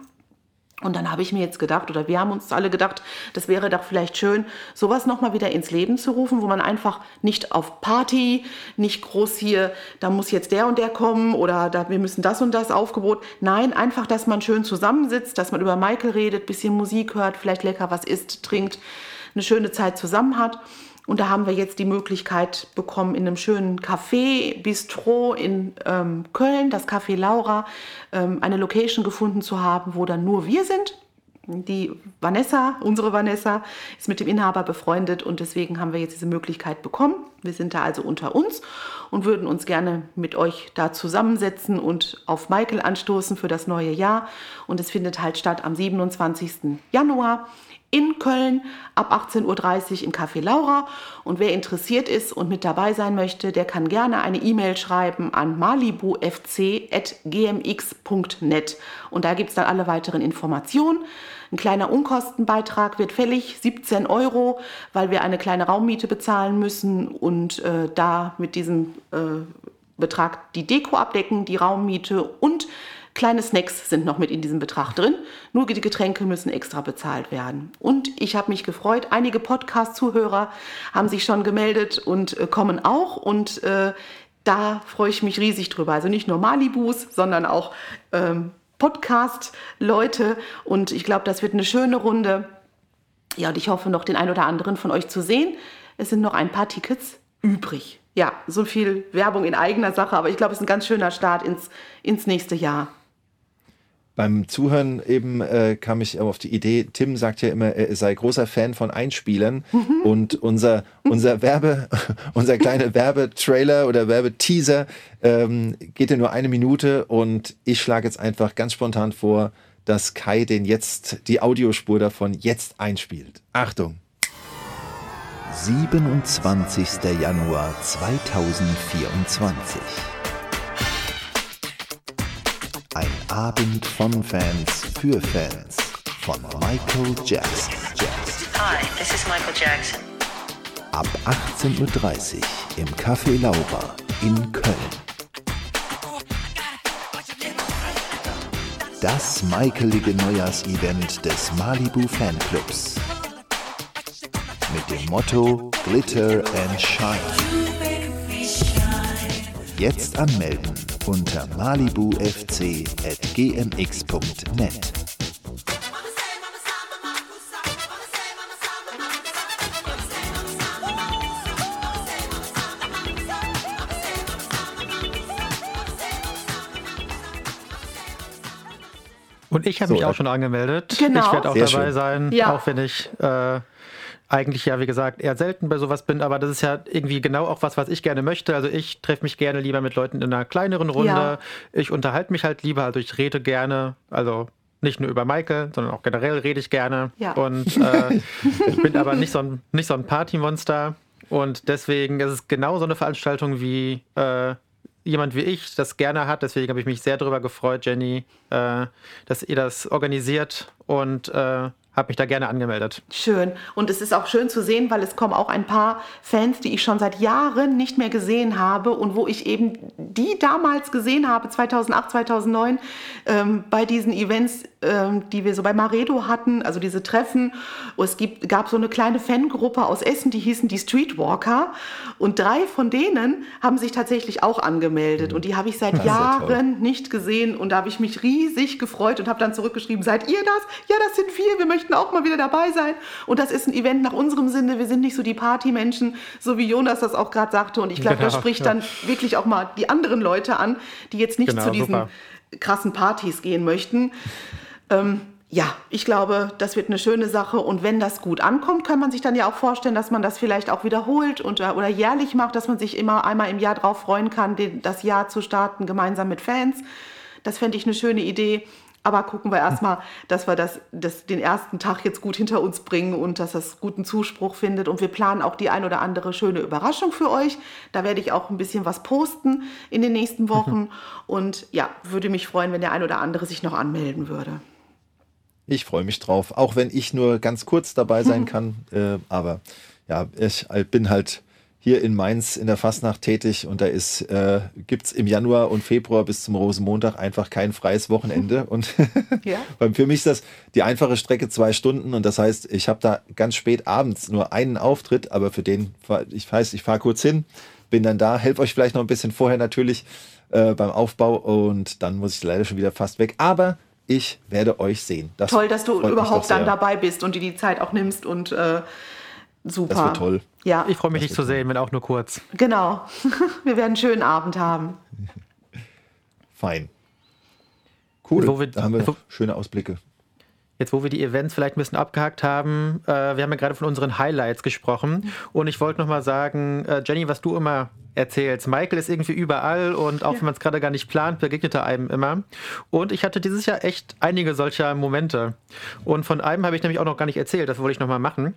Und dann habe ich mir jetzt gedacht, oder wir haben uns alle gedacht, das wäre doch vielleicht schön, sowas nochmal wieder ins Leben zu rufen, wo man einfach nicht auf Party, nicht groß hier, da muss jetzt der und der kommen oder da, wir müssen das und das Aufgebot. Nein, einfach, dass man schön zusammensitzt, dass man über Michael redet, bisschen Musik hört, vielleicht lecker was isst, trinkt, eine schöne Zeit zusammen hat. Und da haben wir jetzt die Möglichkeit bekommen, in einem schönen Café, Bistro in ähm, Köln, das Café Laura, ähm, eine Location gefunden zu haben, wo dann nur wir sind. Die Vanessa, unsere Vanessa, ist mit dem Inhaber befreundet und deswegen haben wir jetzt diese Möglichkeit bekommen. Wir sind da also unter uns und würden uns gerne mit euch da zusammensetzen und auf Michael anstoßen für das neue Jahr. Und es findet halt statt am 27. Januar in Köln ab 18.30 Uhr im Café Laura. Und wer interessiert ist und mit dabei sein möchte, der kann gerne eine E-Mail schreiben an malibufc.gmx.net. Und da gibt es dann alle weiteren Informationen. Ein kleiner Unkostenbeitrag wird fällig, 17 Euro, weil wir eine kleine Raummiete bezahlen müssen und äh, da mit diesem äh, Betrag die Deko abdecken, die Raummiete und Kleine Snacks sind noch mit in diesem Betrag drin. Nur die Getränke müssen extra bezahlt werden. Und ich habe mich gefreut. Einige Podcast-Zuhörer haben sich schon gemeldet und äh, kommen auch. Und äh, da freue ich mich riesig drüber. Also nicht nur Malibus, sondern auch ähm, Podcast-Leute. Und ich glaube, das wird eine schöne Runde. Ja, und ich hoffe noch den einen oder anderen von euch zu sehen. Es sind noch ein paar Tickets übrig. Ja, so viel Werbung in eigener Sache, aber ich glaube, es ist ein ganz schöner Start ins, ins nächste Jahr. Beim Zuhören eben äh, kam ich auf die Idee, Tim sagt ja immer, er sei großer Fan von Einspielern mhm. und unser, unser Werbe, unser kleiner Werbetrailer oder Werbeteaser ähm, geht ja nur eine Minute und ich schlage jetzt einfach ganz spontan vor, dass Kai den jetzt, die Audiospur davon jetzt einspielt. Achtung! 27. Januar 2024 ein Abend von Fans für Fans von Michael Jackson. Hi, this is Michael Jackson. Ab 18.30 Uhr im Café Laura in Köln. Das Michaelige Neujahrsevent des Malibu Fanclubs. Mit dem Motto Glitter and Shine. Jetzt anmelden unter malibufc.gmx.net. Und ich habe mich so, auch schon angemeldet. Genau. Ich werde auch Sehr dabei schön. sein, Ja. auch wenn ich äh, eigentlich ja, wie gesagt, eher selten bei sowas bin, aber das ist ja irgendwie genau auch was, was ich gerne möchte. Also ich treffe mich gerne lieber mit Leuten in einer kleineren Runde. Ja. Ich unterhalte mich halt lieber, also ich rede gerne, also nicht nur über Michael, sondern auch generell rede ich gerne. Ja. Und äh, ich bin aber nicht so ein, nicht so ein Partymonster. Und deswegen ist es genau so eine Veranstaltung wie äh, jemand wie ich das gerne hat. Deswegen habe ich mich sehr darüber gefreut, Jenny, äh, dass ihr das organisiert und äh, habe mich da gerne angemeldet. Schön. Und es ist auch schön zu sehen, weil es kommen auch ein paar Fans, die ich schon seit Jahren nicht mehr gesehen habe und wo ich eben die damals gesehen habe, 2008, 2009, ähm, bei diesen Events, die wir so bei Maredo hatten, also diese Treffen. Es gibt, gab so eine kleine Fangruppe aus Essen, die hießen die Streetwalker. Und drei von denen haben sich tatsächlich auch angemeldet. Und die habe ich seit Das. Jahren nicht gesehen. Und da habe ich mich riesig gefreut und habe dann zurückgeschrieben, seid ihr das? Ja, das sind wir. Wir möchten auch mal wieder dabei sein. Und das ist ein Event nach unserem Sinne. Wir sind nicht so die Partymenschen, so wie Jonas das auch gerade sagte. Und ich glaube, das Genau, spricht ja. dann wirklich auch mal die anderen Leute an, die jetzt nicht Genau, zu diesen super. krassen Partys gehen möchten. Ähm, ja, ich glaube, das wird eine schöne Sache. Und wenn das gut ankommt, kann man sich dann ja auch vorstellen, dass man das vielleicht auch wiederholt und, äh, oder jährlich macht, dass man sich immer einmal im Jahr drauf freuen kann, den, das Jahr zu starten, gemeinsam mit Fans. Das fände ich eine schöne Idee. Aber gucken wir erstmal, dass wir das, das, den ersten Tag jetzt gut hinter uns bringen und dass das guten Zuspruch findet. Und wir planen auch die ein oder andere schöne Überraschung für euch. Da werde ich auch ein bisschen was posten in den nächsten Wochen. Und ja, würde mich freuen, wenn der ein oder andere sich noch anmelden würde. Ich freue mich drauf, auch wenn ich nur ganz kurz dabei sein kann. Äh, aber ja, ich bin halt hier in Mainz in der Fastnacht tätig und da ist, äh, gibt es im Januar und Februar bis zum Rosenmontag einfach kein freies Wochenende. Und Ja. für mich ist das die einfache Strecke zwei Stunden und das heißt, ich habe da ganz spät abends nur einen Auftritt, aber für den, ich weiß, ich fahre kurz hin, bin dann da, helfe euch vielleicht noch ein bisschen vorher natürlich äh, beim Aufbau und dann muss ich leider schon wieder fast weg. Aber ich werde euch sehen. Das Toll, dass du überhaupt dann dabei bist und dir die Zeit auch nimmst und äh, super. Das wird toll. Ja, Ich freue mich, dich zu sehen, wenn auch nur kurz. genau. Wir werden einen schönen Abend haben. Fein. Cool. Wo wir- da haben wir wo- schöne Ausblicke. Jetzt, wo wir die Events vielleicht ein bisschen abgehakt haben, äh, wir haben ja gerade von unseren Highlights gesprochen. Und ich wollte nochmal sagen, äh, Jenny, was du immer erzählst, Michael ist irgendwie überall und auch wenn man es gerade gar nicht plant, begegnet er einem immer. Und ich hatte dieses Jahr echt einige solcher Momente. Und von einem habe ich nämlich auch noch gar nicht erzählt, das wollte ich nochmal machen.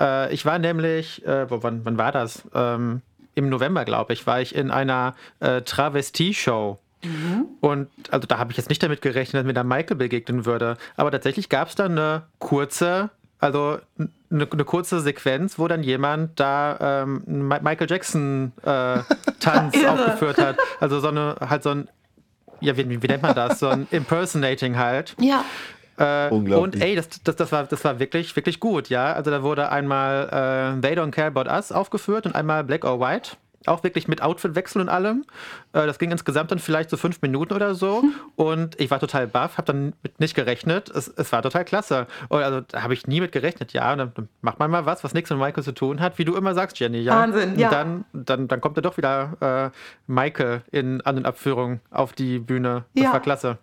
Äh, ich war nämlich, äh, wo- wann, wann war das? Ähm, Im November, glaube ich, war ich in einer äh, Travestie-Show. Und also da habe ich jetzt nicht damit gerechnet, dass mir da Michael begegnen würde. Aber tatsächlich gab es dann eine kurze, also eine, eine kurze Sequenz, wo dann jemand da ähm, Michael Jackson äh, Tanz aufgeführt hat. Also so eine, halt so ein, ja, wie, wie nennt man das? So ein Impersonating halt. Ja. Äh, Unglaublich. Und ey, das, das, das, war, das war wirklich, wirklich gut, ja. Also da wurde einmal äh, They Don't Care About Us aufgeführt und einmal Black or White. Auch wirklich mit Outfitwechsel und allem. Äh, das ging insgesamt dann vielleicht so fünf Minuten oder so. Und ich war total baff, habe dann mit nicht gerechnet. Es, es war total klasse. Und also da habe ich nie mit gerechnet, ja. Dann, dann macht man mal was, was nichts mit Michael zu tun hat, wie du immer sagst, Jenny, ja. Wahnsinn, und ja. Dann, dann, dann kommt er doch wieder äh, Michael in An- und Abführung auf die Bühne. Das Ja. war klasse.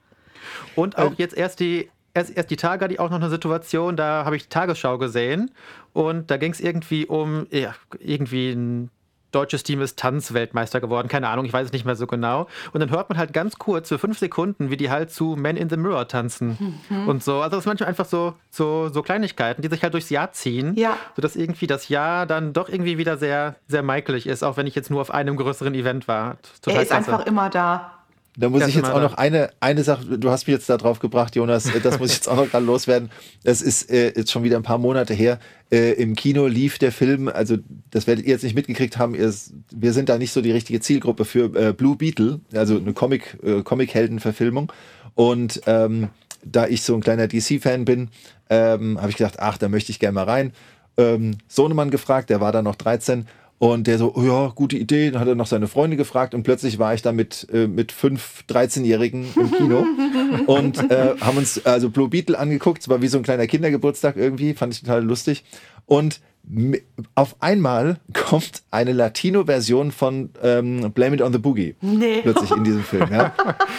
Und auch jetzt erst die, erst, erst die Tage hatte ich auch noch eine Situation, da habe ich die Tagesschau gesehen und da ging es irgendwie um, ja, irgendwie ein deutsches Team ist Tanzweltmeister geworden, keine Ahnung, ich weiß es nicht mehr so genau. Und dann hört man halt ganz kurz für fünf Sekunden, wie die halt zu Men in the Mirror tanzen und so. Also das sind manchmal einfach so, so, so Kleinigkeiten, die sich halt durchs Jahr ziehen, Ja. sodass irgendwie das Jahr dann doch irgendwie wieder sehr, sehr Michaelig ist, auch wenn ich jetzt nur auf einem größeren Event war. Total Er ist klasse. einfach immer da. Da muss ich jetzt auch noch eine, eine Sache, du hast mich jetzt da drauf gebracht, Jonas, äh, das muss ich jetzt auch noch gerade loswerden. Das ist äh, jetzt schon wieder ein paar Monate her. Äh, Im Kino lief der Film, also das werdet ihr jetzt nicht mitgekriegt haben, ihr, wir sind da nicht so die richtige Zielgruppe für äh, Blue Beetle, also eine Comic, äh, Comic-Helden-Verfilmung. Und ähm, da ich so ein kleiner DC-Fan bin, ähm, habe ich gedacht, ach, da möchte ich gerne mal rein. Ähm, Sohnemann gefragt, der war da noch 13 und der so, oh ja, gute Idee. Dann hat er noch seine Freunde gefragt und plötzlich war ich da mit, äh, mit fünf 13-Jährigen im Kino und äh, haben uns also Blue Beetle angeguckt. Es war wie so ein kleiner Kindergeburtstag irgendwie, fand ich total lustig. Und auf einmal kommt eine Latino-Version von ähm, Blame It on the Boogie Nee. plötzlich in diesem Film. Ja.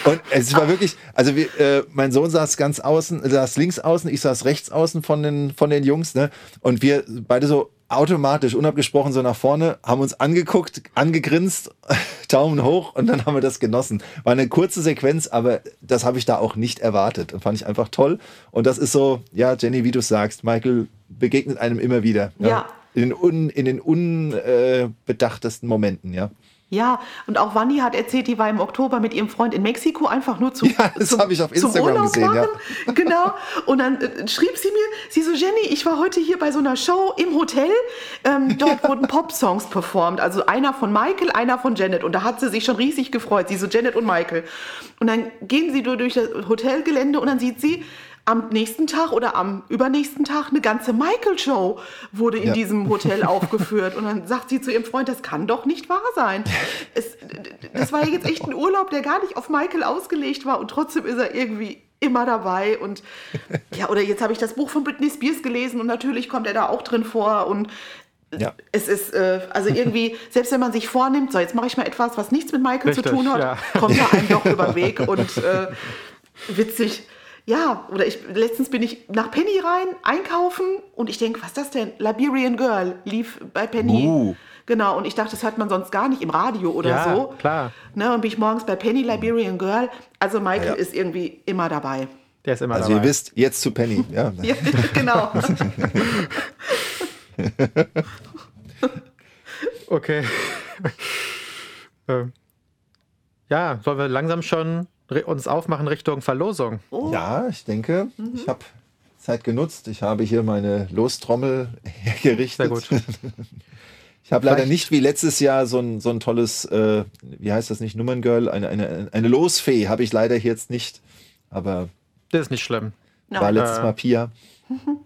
Und es war wirklich, also wir, äh, mein Sohn saß ganz außen, saß links außen, ich saß rechts außen von den, von den Jungs, ne? Und wir beide so automatisch, unabgesprochen so nach vorne, haben uns angeguckt, angegrinst, Daumen hoch und dann haben wir das genossen. War eine kurze Sequenz, aber das habe ich da auch nicht erwartet und fand ich einfach toll. Und das ist so, ja, Jenny, wie du sagst, Michael begegnet einem immer wieder. Ja. In den, un, in den unbedachtesten Momenten, ja. Ja, und auch Wanni hat erzählt, die war im Oktober mit ihrem Freund in Mexiko einfach nur zum, Ja, das zum, hab ich auf Instagram gesehen, ja. machen. Genau. Und dann äh, schrieb sie mir, sie so, Jenny, ich war heute hier bei so einer Show im Hotel. Ähm, dort wurden Pop-Songs performt. Also einer von Michael, einer von Janet. Und da hat sie sich schon riesig gefreut. Sie so, Janet und Michael. Und dann gehen sie durch das Hotelgelände und dann sieht sie, am nächsten Tag oder am übernächsten Tag eine ganze Michael-Show wurde in Ja. diesem Hotel aufgeführt. Und dann sagt sie zu ihrem Freund, das kann doch nicht wahr sein. Es, das war ja jetzt echt ein Urlaub, der gar nicht auf Michael ausgelegt war und trotzdem ist er irgendwie immer dabei. Und ja, oder jetzt habe ich das Buch von Britney Spears gelesen und natürlich kommt er da auch drin vor und Ja. es ist, äh, also irgendwie, selbst wenn man sich vornimmt, so jetzt mache ich mal etwas, was nichts mit Michael zu Richtig, tun hat, ja. kommt er einem doch über den Weg und äh, witzig. Ja, oder ich letztens bin ich nach Penny rein einkaufen und ich denke, was ist das denn? Liberian Girl lief bei Penny. Uh. Genau, und ich dachte, das hört man sonst gar nicht im Radio oder Ja, so. klar. Ne, und bin ich morgens bei Penny Liberian Girl. Also Michael Ja. ist irgendwie immer dabei. Der ist immer Also dabei. ihr wisst, jetzt zu Penny. Ja. Ja, genau. Okay. ähm, ja, sollen wir langsam schon uns aufmachen Richtung Verlosung? Ja, ich denke, Mhm. ich habe Zeit genutzt. Ich habe hier meine Lostrommel hergerichtet. Sehr gut. Ich habe leider nicht wie letztes Jahr so ein, so ein tolles, äh, wie heißt das nicht, Nummerngirl, eine, eine, eine Losfee habe ich leider jetzt nicht. Aber Das ist nicht schlimm. war letztes Äh, Mal Pia.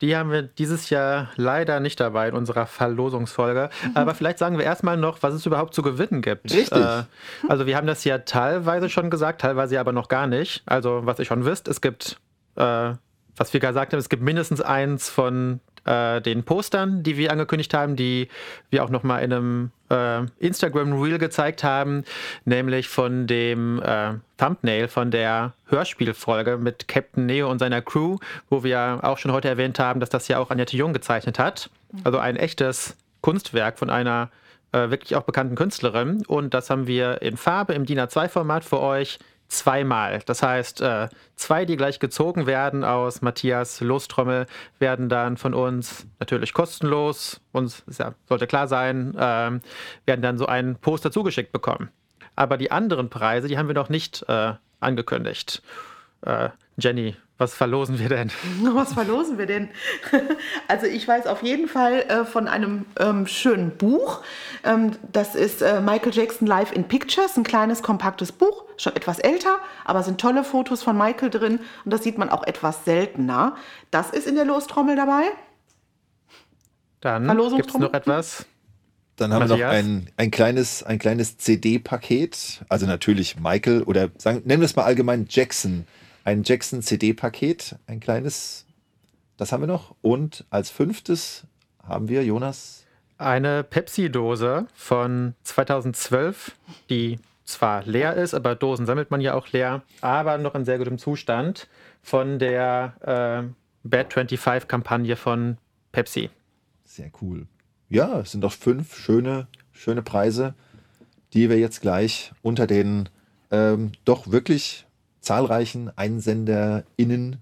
Die haben wir dieses Jahr leider nicht dabei in unserer Verlosungsfolge. Aber vielleicht sagen wir erstmal noch, was es überhaupt zu gewinnen gibt. Richtig. Äh, also wir haben das ja teilweise schon gesagt, teilweise aber noch gar nicht. Also was ihr schon wisst, es gibt, äh, was wir gesagt haben, es gibt mindestens eins von äh, den Postern, die wir angekündigt haben, die wir auch nochmal in einem äh, Instagram-Reel gezeigt haben, nämlich von dem äh, Thumbnail von der Hörspielfolge mit Captain Neo und seiner Crew, wo wir auch schon heute erwähnt haben, dass das ja auch Annette Jung gezeichnet hat. Also ein echtes Kunstwerk von einer äh, wirklich auch bekannten Künstlerin. Und das haben wir in Farbe im DIN A2-Format für euch zweimal. Das heißt, äh, zwei, die gleich gezogen werden aus Matthias Lostrommel, werden dann von uns natürlich kostenlos, uns ja, sollte klar sein, ähm, werden dann so ein Poster zugeschickt bekommen. Aber die anderen Preise, die haben wir noch nicht äh, angekündigt. Äh, Jenny, was verlosen wir denn? Was verlosen wir denn? Also ich weiß auf jeden Fall äh, von einem ähm, schönen Buch. Ähm, das ist äh, Michael Jackson Live in Pictures, ein kleines, kompaktes Buch, schon etwas älter, aber sind tolle Fotos von Michael drin und das sieht man auch etwas seltener. Das ist in der Lostrommel dabei. Dann gibt es noch etwas. Dann haben wir noch Matthias? ein, ein kleines, ein kleines CD-Paket. Also natürlich Michael oder sagen, nennen wir es mal allgemein Jackson. Ein Jackson CD-Paket, ein kleines. Das haben wir noch. Und als fünftes haben wir, Jonas, Eine Pepsi-Dose von 2012, die zwar leer ist, aber Dosen sammelt man ja auch leer, aber noch in sehr gutem Zustand von der äh, Bad 25-Kampagne von Pepsi. sehr cool. Ja, es sind doch fünf schöne, schöne Preise, die wir jetzt gleich unter den ähm, doch wirklich zahlreichen EinsenderInnen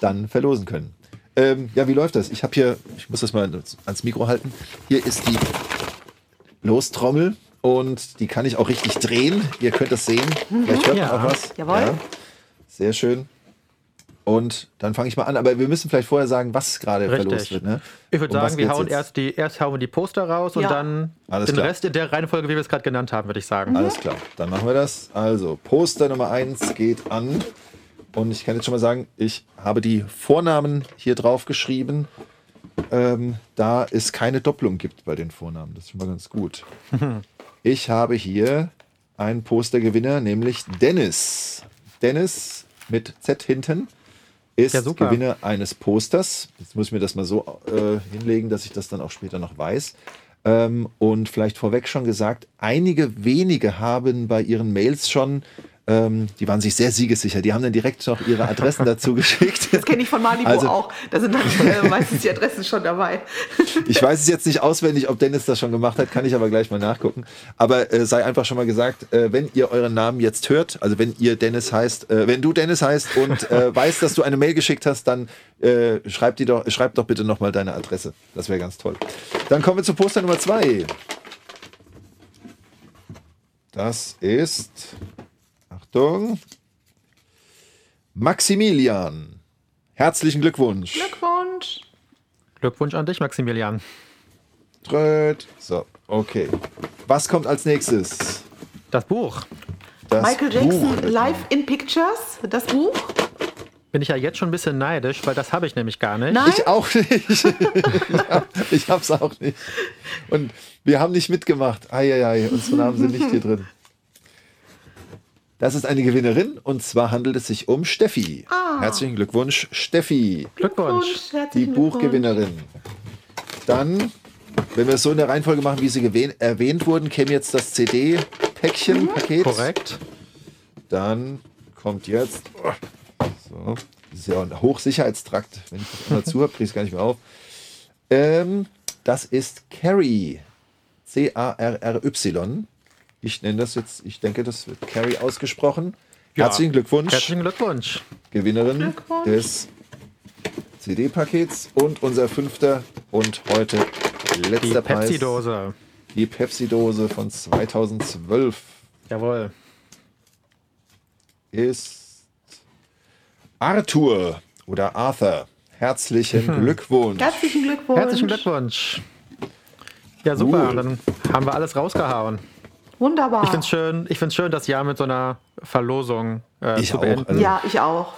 dann verlosen können. Ähm, ja, wie läuft das? Ich habe hier, ich muss das mal ans Mikro halten. Hier ist die Lostrommel und die kann ich auch richtig drehen. Ihr könnt das sehen. Vielleicht hört man Ja. auch was. Jawohl. Sehr schön. Und dann fange ich mal an. Aber wir müssen vielleicht vorher sagen, was gerade verlost wird. Ne? Ich würde Um sagen, wir hauen jetzt? erst die, erst hauen wir die Poster raus und Ja. dann Alles den klar. Rest in der Reihenfolge, wie wir es gerade genannt haben, würde ich sagen. Alles klar, dann machen wir das. Also, Poster Nummer 1 geht an. Und ich kann jetzt schon mal sagen, ich habe die Vornamen hier drauf geschrieben, ähm, da es keine Doppelung gibt bei den Vornamen. Das ist schon mal ganz gut. Ich habe hier einen Postergewinner, nämlich Dennis. Dennis mit Z hinten ist Ja. Gewinner eines Posters. Jetzt muss ich mir das mal so äh, hinlegen, dass ich das dann auch später noch weiß. Ähm, und vielleicht vorweg schon gesagt, einige wenige haben bei ihren Mails schon, ähm, die waren sich sehr siegessicher, die haben dann direkt noch ihre Adressen dazu geschickt. Das kenne ich von Malibu Also- auch. Da sind dann äh, meistens die Adressen schon dabei. Ich weiß es jetzt nicht auswendig, ob Dennis das schon gemacht hat, kann ich aber gleich mal nachgucken. Aber äh, sei einfach schon mal gesagt, äh, wenn ihr euren Namen jetzt hört, also wenn ihr Dennis heißt, äh, wenn du Dennis heißt und äh, weißt, dass du eine Mail geschickt hast, dann äh, schreib, die doch, schreib doch bitte nochmal deine Adresse. Das wäre ganz toll. Dann kommen wir zu Poster Nummer zwei. Das ist, Achtung, Maximilian. Herzlichen Glückwunsch. Glückwunsch. Glückwunsch an dich, Maximilian. Tröd. So, okay. Was kommt als nächstes? Das Buch. Das Michael Jackson Buch. Live in Pictures, das Buch. Bin ich ja jetzt schon ein bisschen neidisch, weil das habe ich nämlich gar nicht. Nein? Ich auch nicht. ich hab's auch nicht. Und wir haben nicht mitgemacht. Eieiei, unsere Namen sind nicht hier drin. Das ist eine Gewinnerin und zwar handelt es sich um Steffi. Herzlichen Glückwunsch, Steffi, Glückwunsch. die. Buchgewinnerin. Dann, wenn wir es so in der Reihenfolge machen, wie sie gewähnt- erwähnt wurden, käme jetzt das CD-Päckchen, Paket. Korrekt. Dann kommt jetzt. So, das ist ja ein Hochsicherheitstrakt. Wenn ich das immer zu habe, kriege ich es gar nicht mehr auf. Ähm, das ist Carrie. C-A-R-R-Y. Ich nenne das jetzt, ich denke, das wird Carrie ausgesprochen. Ja. Herzlichen Glückwunsch, Herzlichen Glückwunsch. Gewinnerin Glückwunsch. des CD-Pakets und unser fünfter und heute Die letzter Preis. Pepsi-Dose. Die Pepsi-Dose von 2012 Jawohl. ist Arthur oder Arthur. Herzlichen Glückwunsch. Herzlichen Glückwunsch. Herzlichen Glückwunsch. Ja, super. Gut. Dann haben wir alles rausgehauen. Wunderbar. Ich finde es schön, ich find's schön, das Jahr mit so einer Verlosung äh, Ich zu auch, beenden. also- ja, ich auch.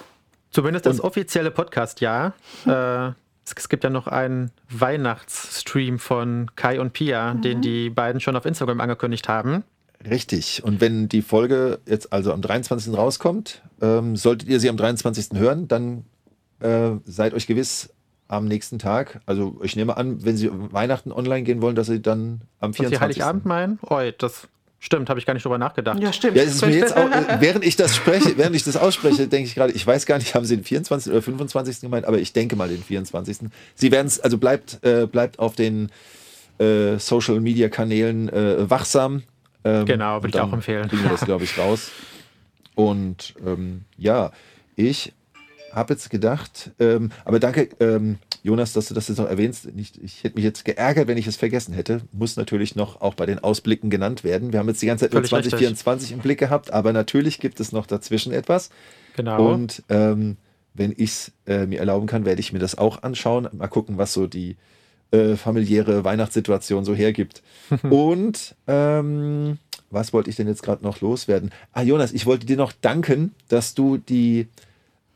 Zumindest das offizielle Podcast-Jahr. Äh, es, gibt ja noch einen Weihnachtsstream von Kai und Pia, den die beiden schon auf Instagram angekündigt haben. Richtig. Und wenn die Folge jetzt also am 23. rauskommt, ähm, solltet ihr sie am 23. hören, dann äh, seid euch gewiss, am nächsten Tag. Also ich nehme an, wenn Sie Weihnachten online gehen wollen, dass Sie dann am Was Sie 24. Heiligabend meinen? Oi, das stimmt, habe ich gar nicht drüber nachgedacht. Ja, stimmt. Ja, ist mir jetzt auch, äh, während ich das spreche, während ich das ausspreche, denke ich gerade, ich weiß gar nicht, haben Sie den 24. oder 25. gemeint, aber ich denke mal den 24. Sie werden es, also bleibt, äh, bleibt auf den äh, Social Media Kanälen äh, wachsam. Ähm, Genau, würde ich auch empfehlen. Kriegen wir das, glaube ich, raus. Und ähm, ja, ich habe jetzt gedacht, ähm, aber danke, ähm, Jonas, dass du das jetzt noch erwähnst. Nicht, ich hätte mich jetzt geärgert, wenn ich es vergessen hätte. Muss natürlich noch auch bei den Ausblicken genannt werden. Wir haben jetzt die ganze Zeit nur Völlig richtig. 2024 im Blick gehabt, aber natürlich gibt es noch dazwischen etwas. Genau. Und ähm, wenn ich es äh, mir erlauben kann, werde ich mir das auch anschauen. Mal gucken, was so die äh, familiäre Weihnachtssituation so hergibt. Und ähm, was wollte ich denn jetzt gerade noch loswerden? Ah, Jonas, ich wollte dir noch danken, dass du die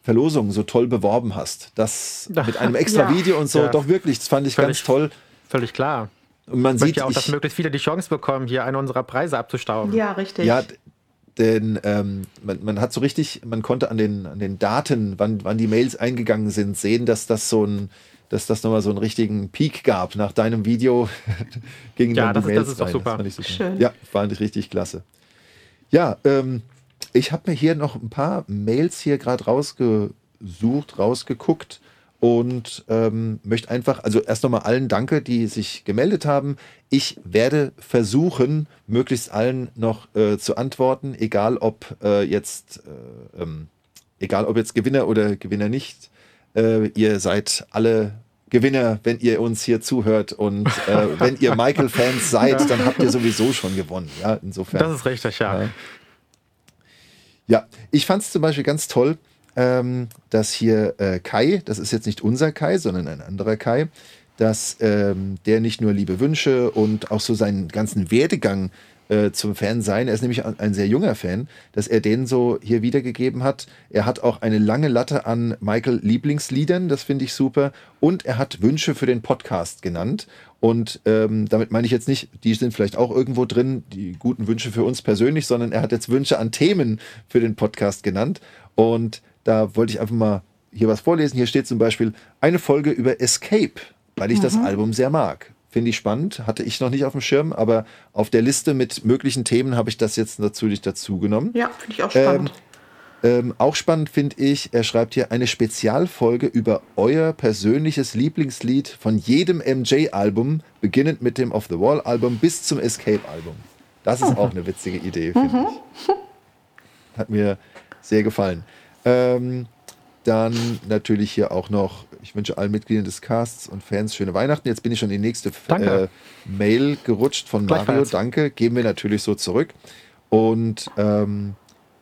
Verlosung so toll beworben hast. Das mit einem extra Ja. Video und so, Ja. doch wirklich, das fand ich Völlig- ganz toll. Völlig klar. Und man Ich sieht ja auch, dass ich, möglichst viele die Chance bekommen, hier einen unserer Preise abzustauben. Ja, richtig. Ja, denn ähm, man, man hat so richtig, man konnte an den, an den Daten, wann, wann die Mails eingegangen sind, sehen, dass das so ein, dass das nochmal so einen richtigen Peak gab. Nach deinem Video gingen Ja, dann die das ist- das Mails ist doch rein. super. fand ich super. Schön. Ja, fand ich richtig klasse. Ja, ähm, ich habe mir hier noch ein paar Mails hier gerade rausgesucht, rausgeguckt und ähm, möchte einfach, also erst nochmal allen danke, die sich gemeldet haben. Ich werde versuchen, möglichst allen noch äh, zu antworten, egal ob äh, jetzt, äh, ähm, egal ob jetzt Gewinner oder Gewinner nicht. Äh, ihr seid alle Gewinner, wenn ihr uns hier zuhört und äh, wenn ihr Michael-Fans seid, dann habt ihr sowieso schon gewonnen. Ja, insofern. Das ist richtig, ja. Ja. Ja, ich fand es zum Beispiel ganz toll, ähm, dass hier äh, Kai, das ist jetzt nicht unser Kai, sondern ein anderer Kai, dass ähm, der nicht nur liebe Wünsche und auch so seinen ganzen Werdegang äh, zum Fan sein, er ist nämlich ein sehr junger Fan, dass er den so hier wiedergegeben hat. Er hat auch eine lange Latte an Michael Lieblingsliedern, das finde ich super. Und er hat Wünsche für den Podcast genannt. Und ähm, damit meine ich jetzt nicht, die sind vielleicht auch irgendwo drin, die guten Wünsche für uns persönlich, sondern er hat jetzt Wünsche an Themen für den Podcast genannt. Und da wollte ich einfach mal hier was vorlesen. Hier steht zum Beispiel eine Folge über Escape, weil ich das Album sehr mag. Finde ich spannend, hatte ich noch nicht auf dem Schirm, aber auf der Liste mit möglichen Themen habe ich das jetzt natürlich dazu genommen. Ja, finde ich auch spannend. Ähm, auch spannend finde ich, er schreibt hier eine Spezialfolge über euer persönliches Lieblingslied von jedem MJ-Album, beginnend mit dem Off the Wall-Album bis zum Escape-Album. Das ist auch eine witzige Idee, finde ich. Hat mir sehr gefallen. Ähm, dann natürlich hier auch noch, ich wünsche allen Mitgliedern des Casts und Fans schöne Weihnachten. Jetzt bin ich schon in die nächste äh, Mail gerutscht von Mario. Danke. Geben wir natürlich so zurück. Und ähm,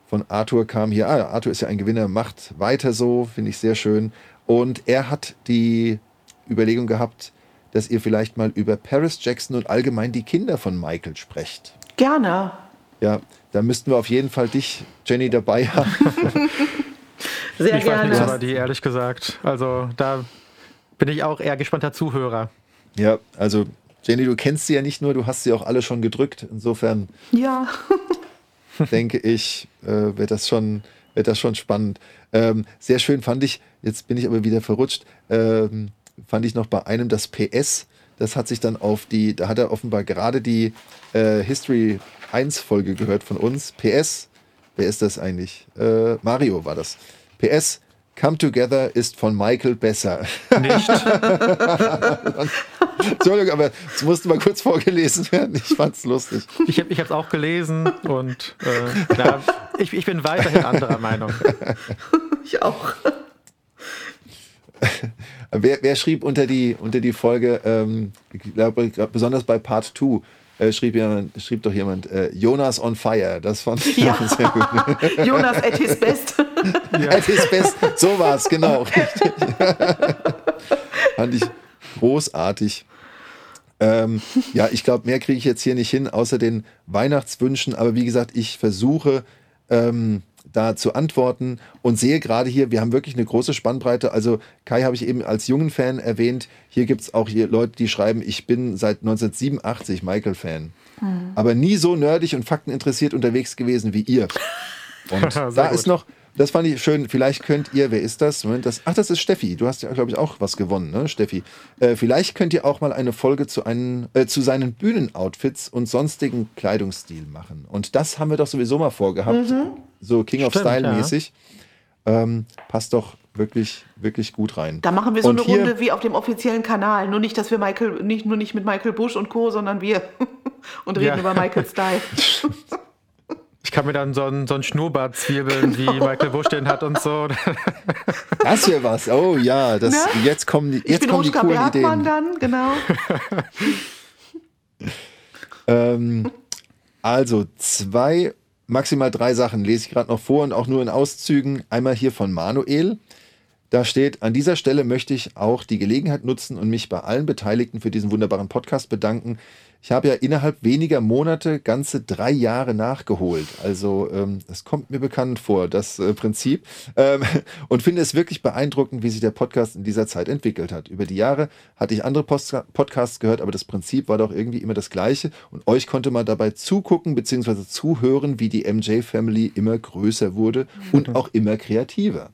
von Arthur kam hier, ah, Arthur ist ja ein Gewinner, macht weiter so, finde ich sehr schön. Und er hat die Überlegung gehabt, dass ihr vielleicht mal über Paris Jackson und allgemein die Kinder von Michael sprecht. Gerne. Ja, da müssten wir auf jeden Fall dich, Jenny, dabei haben. Sehr Ich weiß nichts gerne. über die, ehrlich gesagt. Also da bin ich auch eher gespannter Zuhörer. ja, also Jenny, du kennst sie ja nicht nur, du hast sie auch alle schon gedrückt. Insofern Ja. denke ich, äh, wird das schon, wird das schon spannend. Ähm, sehr schön fand ich, jetzt bin ich aber wieder verrutscht, ähm, fand ich noch bei einem das PS. Das hat sich dann auf die, da hat er offenbar gerade die äh, History 1 Folge gehört von uns. PS, wer ist das eigentlich? Äh, Mario war das. PS, Come Together ist von Michael besser. Nicht? Entschuldigung, aber es musste mal kurz vorgelesen werden. Ich fand's lustig. Ich habe es auch gelesen und äh, ja, ich, ich bin weiterhin anderer Meinung. Ich auch. Wer, wer schrieb unter die, unter die Folge, ähm, ich glaube, besonders bei Part 2, äh, schrieb, jemand, schrieb doch jemand, äh, Jonas on fire. Das fand ich Ja. sehr gut. Jonas at his best. At his best. So war es, genau. Richtig. fand ich großartig. Ähm, ja, ich glaube, mehr kriege ich jetzt hier nicht hin, außer den Weihnachtswünschen. Aber wie gesagt, ich versuche ähm, da zu antworten und sehe gerade hier, wir haben wirklich eine große Spannbreite. Also Kai habe ich eben als jungen Fan erwähnt. Hier gibt es auch hier Leute, die schreiben, ich bin seit 1987 Michael-Fan. Aber nie so nerdig und fakteninteressiert unterwegs gewesen wie ihr. Und da gut. ist noch Das fand ich schön. Vielleicht könnt ihr, wer ist das? Moment, das ach, das ist Steffi. Du hast ja, glaube ich, auch was gewonnen, ne, Steffi? Äh, vielleicht könnt ihr auch mal eine Folge zu, einen, äh, zu seinen Bühnenoutfits und sonstigen Kleidungsstil machen. Und das haben wir doch sowieso mal vorgehabt. So King of Stimmt, Style ja. mäßig. Ähm, passt doch wirklich, wirklich gut rein. Da machen wir so Und eine Runde wie auf dem offiziellen Kanal. Nur nicht, dass wir Michael, nicht, nur nicht mit Michael Bush und Co., sondern wir und reden Ja. über Michael Style. Ich kann mir dann so einen, so einen Schnurrbart zwirbeln, wie Michael Bush den hat und so. Das wäre was. Oh ja, das, Ne? jetzt kommen die, Ich jetzt bin kommen die coolen Bergmann Ideen. dann, genau. Ähm, also zwei, maximal drei Sachen lese ich gerade noch vor und auch nur in Auszügen. Einmal hier von Manuel. Da steht, an dieser Stelle möchte ich auch die Gelegenheit nutzen und mich bei allen Beteiligten für diesen wunderbaren Podcast bedanken. Ich habe ja innerhalb weniger Monate ganze drei Jahre nachgeholt. Also ähm, das kommt mir bekannt vor, das äh, Prinzip. Ähm, und finde es wirklich beeindruckend, wie sich der Podcast in dieser Zeit entwickelt hat. Über die Jahre hatte ich andere Post Podcasts gehört, aber das Prinzip war doch irgendwie immer das gleiche. Und euch konnte man dabei zugucken bzw. zuhören, wie die MJ-Family immer größer wurde und auch immer kreativer.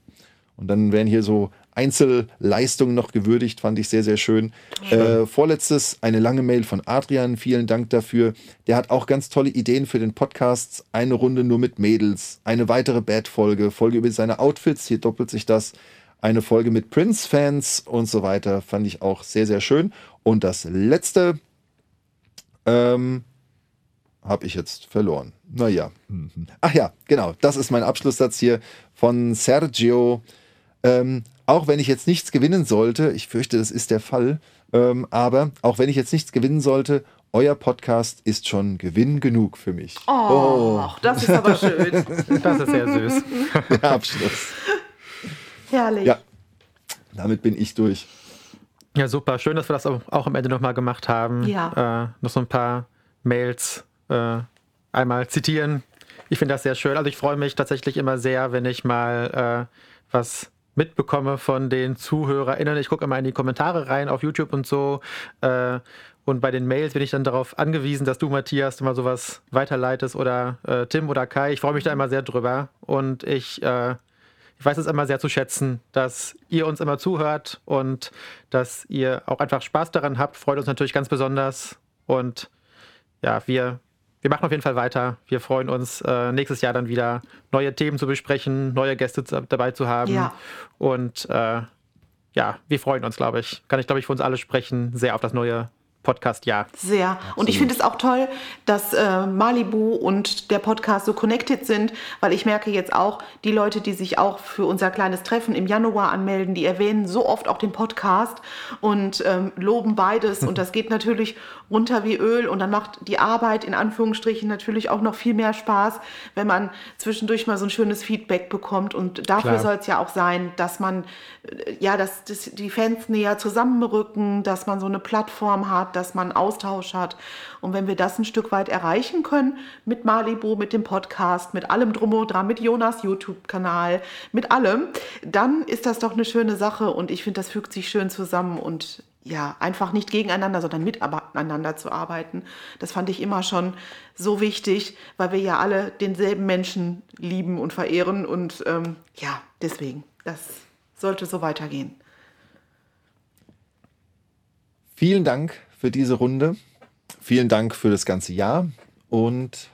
Und dann werden hier so Einzelleistungen noch gewürdigt, fand ich sehr, sehr schön. Äh, vorletztes, eine lange Mail von Adrian, vielen Dank dafür. Der hat auch ganz tolle Ideen für den Podcast. Eine Runde nur mit Mädels, eine weitere Bad-Folge, Folge über seine Outfits, hier doppelt sich das. Eine Folge mit Prince-Fans und so weiter, fand ich auch sehr, sehr schön. Und das letzte, ähm, habe ich jetzt verloren. Naja. Ach ja, genau. Das ist mein Abschlusssatz hier von Sergio. Ähm, auch wenn ich jetzt nichts gewinnen sollte, ich fürchte, das ist der Fall, ähm, aber auch wenn ich jetzt nichts gewinnen sollte, euer Podcast ist schon Gewinn genug für mich. Oh, das ist aber schön. Das ist sehr süß. Der Abschluss. Herrlich. Ja, damit bin ich durch. Ja, super. Schön, dass wir das auch auch am Ende nochmal gemacht haben. Ja. Äh, noch so ein paar Mails äh, einmal zitieren. Ich finde das sehr schön. Also ich freue mich tatsächlich immer sehr, wenn ich mal äh, was mitbekomme von den ZuhörerInnen. Ich gucke immer in die Kommentare rein auf YouTube und so. Äh, und bei den Mails bin ich dann darauf angewiesen, dass du, Matthias, mal sowas weiterleitest oder äh, Tim oder Kai. Ich freue mich da immer sehr drüber. Und ich äh, ich weiß es immer sehr zu schätzen, dass ihr uns immer zuhört und dass ihr auch einfach Spaß daran habt. Freut uns natürlich ganz besonders. Und ja, wir, wir machen auf jeden Fall weiter. Wir freuen uns, äh, nächstes Jahr dann wieder neue Themen zu besprechen, neue Gäste zu, dabei zu haben. Ja. Und äh, ja, wir freuen uns, glaube ich. Kann ich, glaube ich, für uns alle sprechen, sehr auf das neue Podcast-Jahr. Sehr. Und ich finde es auch toll, dass äh, Malibu und der Podcast so connected sind, weil ich merke jetzt auch, die Leute, die sich auch für unser kleines Treffen im Januar anmelden, die erwähnen so oft auch den Podcast und ähm, loben beides. Und das geht natürlich runter wie Öl. Und dann macht die Arbeit in Anführungsstrichen natürlich auch noch viel mehr Spaß, wenn man zwischendurch mal so ein schönes Feedback bekommt. Und dafür soll es ja auch sein, dass man äh, ja, dass, dass die Fans näher zusammenrücken, dass man so eine Plattform hat, dass man Austausch hat. Und wenn wir das ein Stück weit erreichen können mit Malibu, mit dem Podcast, mit allem drum und dran, mit Jonas YouTube-Kanal, mit allem, dann ist das doch eine schöne Sache und ich finde, das fügt sich schön zusammen und ja, einfach nicht gegeneinander, sondern miteinander zu arbeiten. Das fand ich immer schon so wichtig, weil wir ja alle denselben Menschen lieben und verehren und ähm, ja, deswegen, das sollte so weitergehen. Vielen Dank für diese Runde. Vielen Dank für das ganze Jahr. Und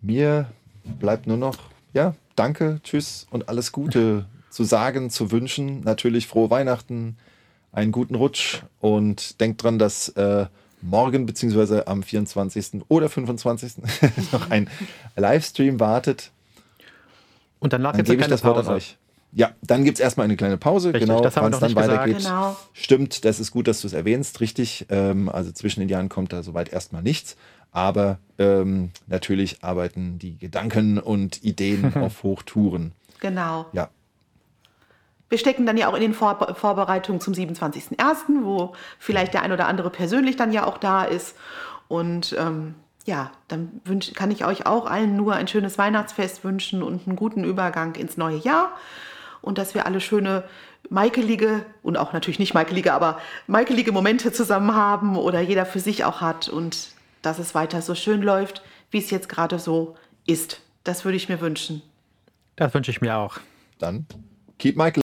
mir bleibt nur noch, ja, danke, tschüss und alles Gute zu sagen, zu wünschen. Natürlich frohe Weihnachten, einen guten Rutsch und denkt dran, dass äh, morgen beziehungsweise am 24. oder 25. noch ein Livestream wartet. Und Dann gibt es gebe eine ich das Wort an euch. Ja, dann gibt es erstmal eine kleine Pause, Richtig, genau, das haben wir wann es noch dann nicht gesagt. weitergeht. Genau. Stimmt, das ist gut, dass du es erwähnst, richtig. Ähm, also zwischen den Jahren kommt da soweit erstmal nichts. Aber ähm, natürlich arbeiten die Gedanken und Ideen auf Hochtouren. Genau. Ja, Wir stecken dann ja auch in den Vor Vorbereitungen zum 27.01., wo vielleicht der ein oder andere persönlich dann ja auch da ist. Und ähm, ja, dann wünsch, kann ich euch auch allen nur ein schönes Weihnachtsfest wünschen und einen guten Übergang ins neue Jahr. Und dass wir alle schöne maikelige und auch natürlich nicht maikelige, aber maikelige Momente zusammen haben oder jeder für sich auch hat und dass es weiter so schön läuft, wie es jetzt gerade so ist. Das würde ich mir wünschen. Das wünsche ich mir auch. Dann keep Michael